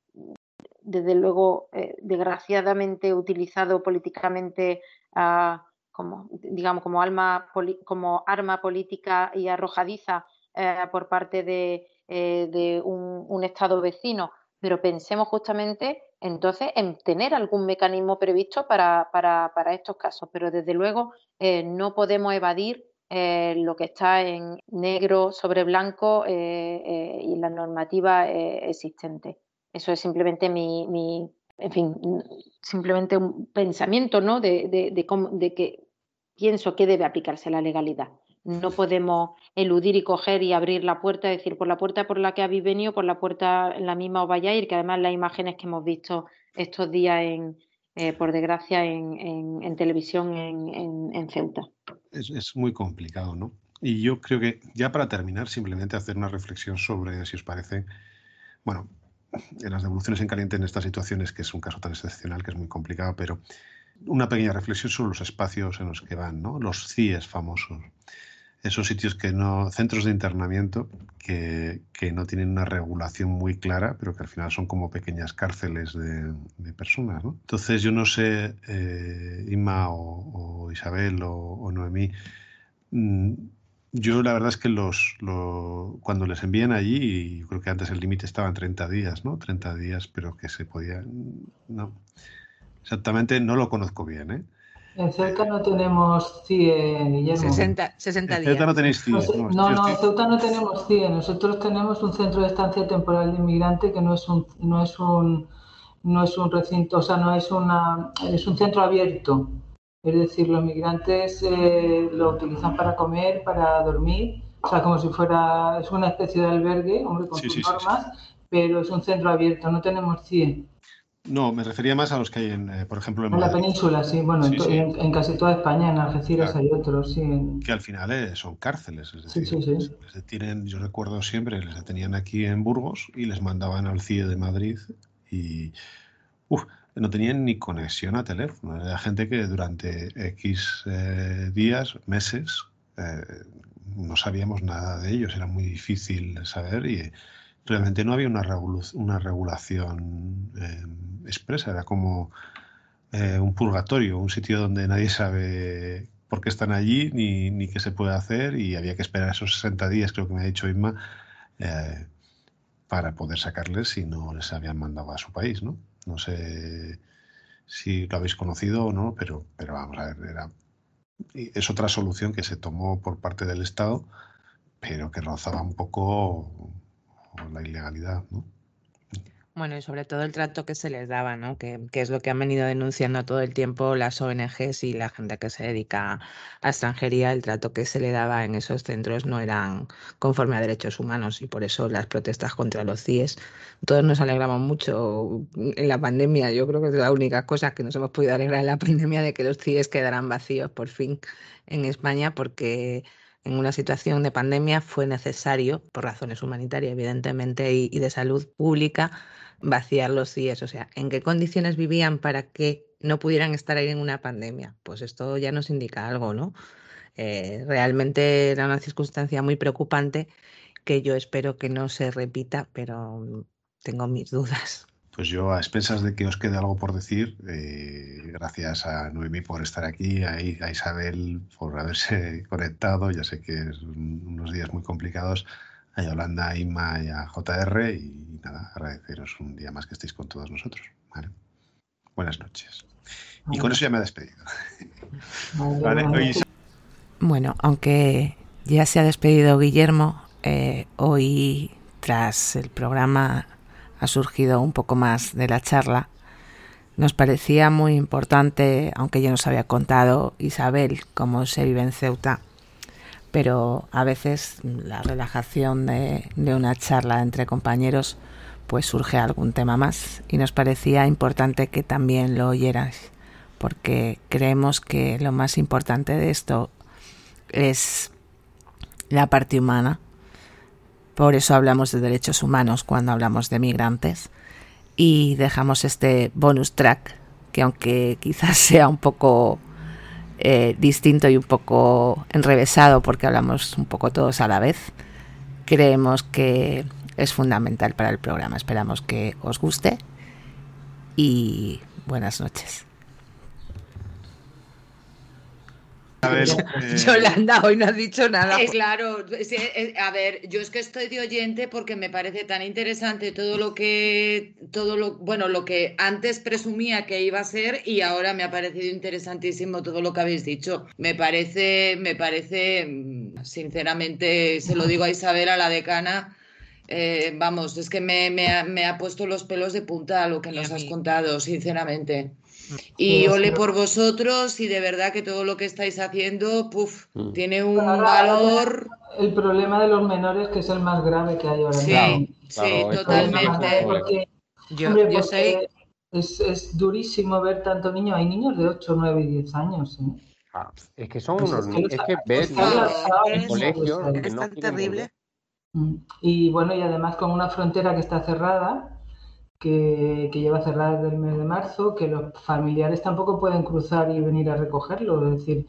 [SPEAKER 3] desde luego, desgraciadamente utilizado políticamente a como, digamos, como, como arma política y arrojadiza eh, por parte de, eh, un, Estado vecino, pero pensemos justamente entonces en tener algún mecanismo previsto para, estos casos, pero desde luego eh, no podemos evadir lo que está en negro sobre blanco y la normativa existente. Eso es simplemente mi, en fin, simplemente un pensamiento, ¿no? De, de que pienso que debe aplicarse la legalidad. No podemos eludir y coger y abrir la puerta, decir por la puerta por la que habéis venido, por la puerta en la misma os vayáis, que además las imágenes que hemos visto estos días en, eh, por desgracia, en, televisión en, Ceuta.
[SPEAKER 2] Es, muy complicado, ¿no? Y yo creo que ya para terminar, simplemente hacer una reflexión sobre, si os parece, bueno, en las devoluciones en caliente en estas situaciones, que es un caso tan excepcional que es muy complicado, pero una pequeña reflexión sobre los espacios en los que van, ¿no? Los CIES famosos esos sitios que no, centros de internamiento que, no tienen una regulación muy clara, pero que al final son como pequeñas cárceles de, personas. ¿no? Entonces yo no sé, eh, o, Isabel o, Noemí, mm, yo la verdad es que los, cuando les envían allí, creo que antes el límite estaba en 30 días, ¿no? 30 días, pero que se podía... No, exactamente no lo conozco bien, ¿eh?
[SPEAKER 6] En Ceuta no tenemos CIE, Guillermo.
[SPEAKER 5] 60, 60 días.
[SPEAKER 2] En Ceuta no tenéis CIE.
[SPEAKER 6] No, no, en Ceuta no tenemos CIE. Nosotros tenemos un centro de estancia temporal de inmigrante que no es un, no es un, no es un recinto, o sea, no es una, es un centro abierto. Es decir, los migrantes eh, lo utilizan para comer, para dormir, o sea, como si fuera, es una especie de albergue, hombre, con sus normas, pero es un centro abierto, no tenemos CIE.
[SPEAKER 2] No, me refería más a los que hay, en, eh, por ejemplo,
[SPEAKER 6] en, la península, sí. Bueno, en, casi toda España, en Algeciras hay otros, sí.
[SPEAKER 2] Que al final eh, son cárceles. Es decir, sí, sí, sí. Les detienen, yo recuerdo siempre, les detenían aquí en Burgos y les mandaban al CIE de Madrid y uf, no tenían ni conexión a teléfono. Era gente que durante X eh, días, meses, no sabíamos nada de ellos. Era muy difícil saber y realmente no había una, regulación em, expresa, era como eh, un purgatorio, un sitio donde nadie sabe por qué están allí ni, ni, qué se puede hacer y había que esperar esos 60 días, creo que me ha dicho Inma, eh, para poder sacarles si no les habían mandado a su país, ¿no? No sé si lo habéis conocido o no, pero, pero vamos a ver, era, es otra solución que se tomó por parte del Estado, pero que rozaba un poco la ilegalidad, ¿no?
[SPEAKER 5] Bueno, y sobre todo el trato que se les daba, ¿no? Que, es lo que han venido denunciando todo el tiempo las ONGs y la gente que se dedica a extranjería, el trato que se le daba en esos centros no eran conforme a derechos humanos y por eso las protestas contra los CIES. Todos nos alegramos mucho en la pandemia, yo creo que es la única cosa que nos hemos podido alegrar en la pandemia de que los CIES quedaran vacíos por fin en España porque en una situación de pandemia fue necesario, por razones humanitarias evidentemente y, de salud pública, vaciar los CIES. O sea, ¿en qué condiciones vivían para que no pudieran estar ahí en una pandemia? Pues esto ya nos indica algo, ¿no? Eh, realmente era una circunstancia muy preocupante que yo espero que no se repita, pero tengo mis dudas.
[SPEAKER 2] Pues yo, a expensas de que os quede algo por decir, eh, gracias a Noemí por estar aquí, a, Isabel por haberse [laughs] conectado, ya sé que es unos días muy complicados, a Yolanda, a Inma y a JR, y nada, agradeceros un día más que estéis con todos nosotros. Buenas noches. Y con eso ya me he despedido. [laughs]
[SPEAKER 5] Bueno, aunque ya se ha despedido Guillermo, eh, hoy tras el programa ha surgido un poco más de la charla. Nos parecía muy importante, aunque ya nos había contado Isabel cómo se vive en Ceuta, pero a veces la relajación de, una charla entre compañeros pues surge algún tema más y nos parecía importante que también lo oyeras porque creemos que lo más importante de esto es la parte humana por eso hablamos de derechos humanos cuando hablamos de migrantes. Y dejamos este bonus track, que aunque quizás [laughs] sea un poco eh, distinto y un poco enrevesado porque hablamos un poco todos a la vez, creemos que es fundamental para el programa. Esperamos que os guste y buenas noches. [laughs]
[SPEAKER 7] Eh, Yolanda, hoy no has dicho nada. claro, a ver, yo es que estoy de oyente porque me parece tan interesante todo lo que, todo lo, bueno, lo que antes presumía que iba a ser y ahora me ha parecido interesantísimo todo lo que habéis dicho. Me parece, me parece, sinceramente, se lo digo a Isabel, a la decana, eh, vamos, es que me, me, ha, puesto los pelos de punta a lo que nos has contado, sinceramente. Y ole por vosotros y de verdad que todo lo que estáis haciendo, puff, mm. tiene un valor.
[SPEAKER 6] El problema de los menores que es el más grave que hay ahora
[SPEAKER 7] Sí, sí, totalmente.
[SPEAKER 5] yo, yo, soy,
[SPEAKER 6] es, durísimo ver tanto niños. Hay niños de 8, 9 y 10 años. ¿eh?
[SPEAKER 4] Ah, es que son unos niños, es que ves en colegio.
[SPEAKER 5] Es tan terrible.
[SPEAKER 6] Mm. Y bueno, y además con una frontera que está cerrada, que, que, lleva cerrada desde el mes de marzo, que los familiares tampoco pueden cruzar y venir a recogerlo. Es decir,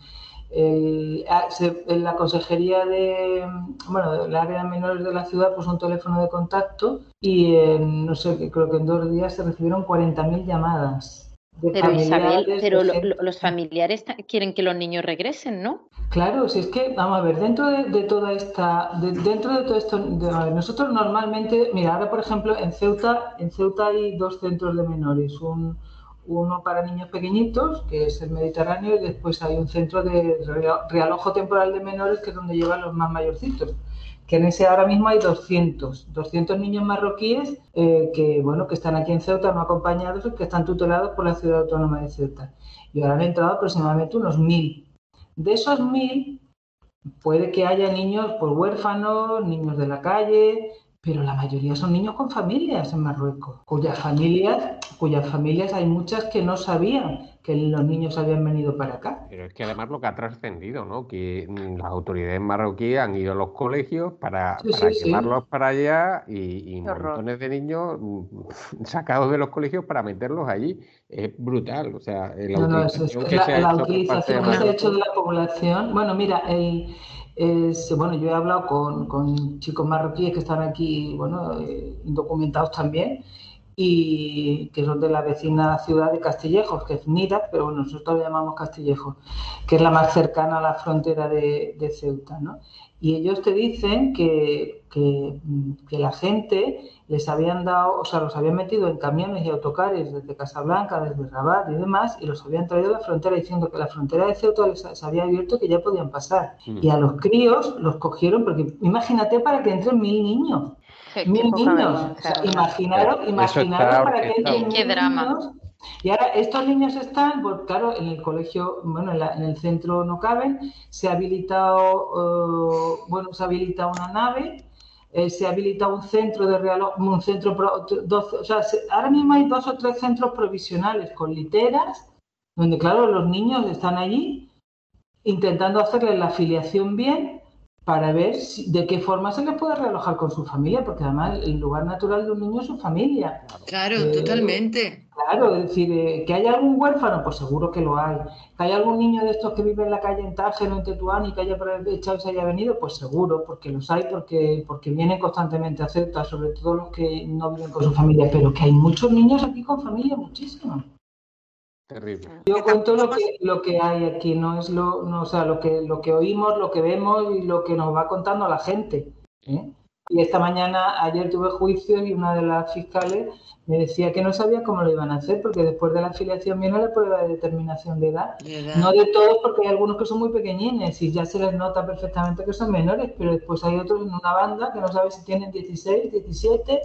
[SPEAKER 6] en la consejería de, bueno, del área de menores de la ciudad puso un teléfono de contacto y en, no sé, creo que en dos días se recibieron 40.000 llamadas.
[SPEAKER 3] Pero Isabel, pero los familiares quieren que los niños regresen, ¿no?
[SPEAKER 6] Claro, si es que, vamos a ver, dentro de, toda esta, dentro de todo esto, nosotros normalmente, mira, ahora por ejemplo en Ceuta, en Ceuta hay dos centros de menores, un, uno para niños pequeñitos, que es el Mediterráneo, y después hay un centro de realojo temporal de menores, que es donde llevan los más mayorcitos que en ese ahora mismo hay 200, 200 niños marroquíes eh, que, bueno, que están aquí en Ceuta no acompañados que están tutelados por la ciudad autónoma de Ceuta. Y ahora han entrado aproximadamente unos 1.000. De esos 1.000 puede que haya niños por huérfanos, niños de la calle, pero la mayoría son niños con familias en Marruecos, cuyas familias, cuyas familias hay muchas que no sabían que los niños habían venido para acá.
[SPEAKER 4] Pero es que además lo que ha trascendido, ¿no? Que las autoridades marroquíes han ido a los colegios para, llevarlos para allá y, montones de niños mm, [laughs] sacados de los colegios para meterlos allí. Es brutal, o sea,
[SPEAKER 6] la utilización, que, se ha hecho de la población. Bueno, mira, el bueno, yo he hablado con, chicos marroquíes que están aquí, bueno, eh, indocumentados también, y que son de la vecina ciudad de Castillejos, que es Nida, pero bueno, nosotros lo llamamos Castillejos, que es la más cercana a la frontera de, de Ceuta, ¿no? Y ellos te dicen que, que, la gente les habían dado, o sea, los habían metido en camiones y autocares desde Casablanca, desde Rabat y demás, y los habían traído a la frontera diciendo que la frontera de Ceuta les se había abierto que ya podían pasar. Mm. Y a los críos los cogieron, porque imagínate para que entren mil niños. mil niños. O sea, imaginaros, imaginaros para que entren mil niños y ahora estos niños están, pues claro, en el colegio, bueno, en, el centro no caben, se ha habilitado, eh, bueno, se ha habilitado una nave, eh, se ha habilitado un centro de real, un centro, o sea, ahora mismo hay dos o tres centros provisionales con literas, donde claro, los niños están allí intentando hacerles la afiliación bien para ver de qué forma se les puede realojar con su familia, porque además el lugar natural de un niño es su familia.
[SPEAKER 7] Claro, eh, totalmente.
[SPEAKER 6] Claro, es decir, eh, que haya algún huérfano, pues seguro que lo hay. Que haya algún niño de estos que vive en la calle en Tánger o en Tetuán y que haya echado y se haya venido, pues seguro, porque los hay, porque, porque vienen constantemente a Ceuta, sobre todo los que no viven con su familia, pero que hay muchos niños aquí con familia, muchísimos.
[SPEAKER 4] Terrible.
[SPEAKER 6] Yo cuento lo que, lo que hay aquí, no es lo, no, o sea, lo que, lo que oímos, lo que vemos y lo que nos va contando la gente. ¿eh? Y esta mañana, ayer tuve juicio y una de las fiscales me decía que no sabía cómo lo iban a hacer, porque después de la afiliación viene la prueba de determinación de edad. No de todos, porque hay algunos que son muy pequeñines y ya se les nota perfectamente que son menores, pero después hay otros en una banda que no sabe si tienen 16, 17,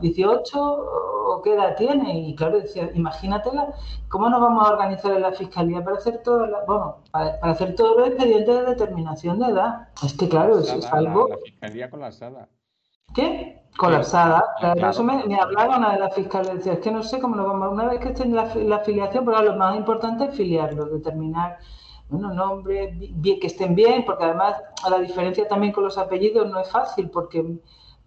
[SPEAKER 6] 18 o qué edad tienen. Y claro, decía, imagínatela, ¿cómo nos vamos a organizar en la fiscalía para hacer todo, bueno, para, hacer todos los expedientes de determinación de edad? Es que claro, eso es algo...
[SPEAKER 4] La fiscalía colapsada.
[SPEAKER 6] ¿Qué? colapsada. Eso me, hablaba una de las fiscales, decía, es que no sé cómo lo vamos, una vez que esté en la, afiliación, pero lo más importante es filiarlos, determinar, bueno, nombres, bien, que estén bien, porque además la diferencia también con los apellidos no es fácil, porque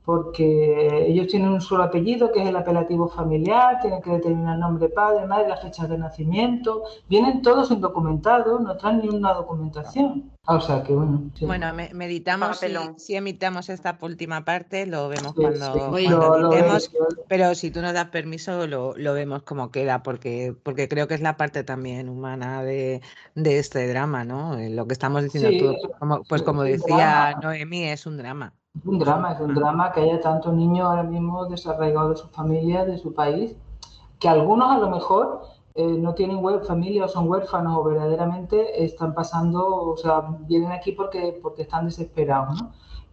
[SPEAKER 6] porque ellos tienen un solo apellido, que es el apelativo familiar, tienen que determinar nombre padre, madre, las fechas de nacimiento, vienen todos indocumentados, no traen ni una documentación. Ah, o sea que bueno.
[SPEAKER 5] Bueno, meditamos si, emitamos esta última parte, lo vemos cuando, editemos, pero si tú nos das permiso, lo, vemos como queda, porque, porque creo que es la parte también humana de, este drama, ¿no? Eh, lo que estamos diciendo tú, como, pues como decía Noemí, es un drama.
[SPEAKER 6] Es un drama, es un drama que haya tantos niños ahora mismo desarraigados de su familia, de su país, que algunos a lo mejor eh, no tienen familia o son huérfanos o verdaderamente están pasando, o sea, vienen aquí porque, porque están desesperados, ¿no?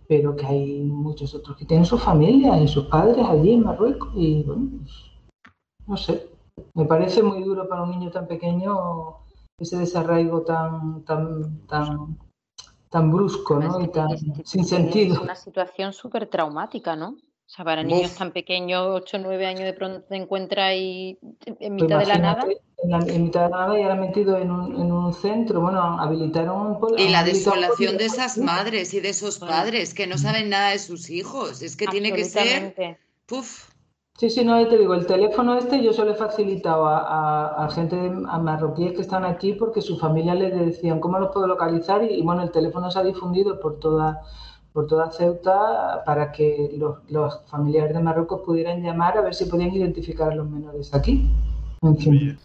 [SPEAKER 6] Pero que hay muchos otros que tienen su familia y sus padres allí en Marruecos y bueno, pues, no sé, me parece muy duro para un niño tan pequeño ese desarraigo tan, tan, tan tan brusco, ¿no? Y tan sin sentido. Es
[SPEAKER 3] una situación súper traumática, ¿no? O sea, para niños tan pequeños, 8 o 9 años, de pronto te encuentras ahí en mitad de la nada.
[SPEAKER 6] En, mitad de la nada y ahora metido en un, en un centro, bueno, habilitaron...
[SPEAKER 7] Y la desolación de esas madres y de esos padres que no saben nada de sus hijos. Es que tiene que ser... Puf.
[SPEAKER 6] Sí, sí, no, te digo, el teléfono este yo se lo he facilitado a, a, gente, a marroquíes que están aquí porque su familia les decían cómo lo puedo localizar y, y bueno, el teléfono se ha difundido por toda por toda Ceuta para que los, familiares de Marruecos pudieran llamar a ver si podían identificar a los menores aquí. En fin.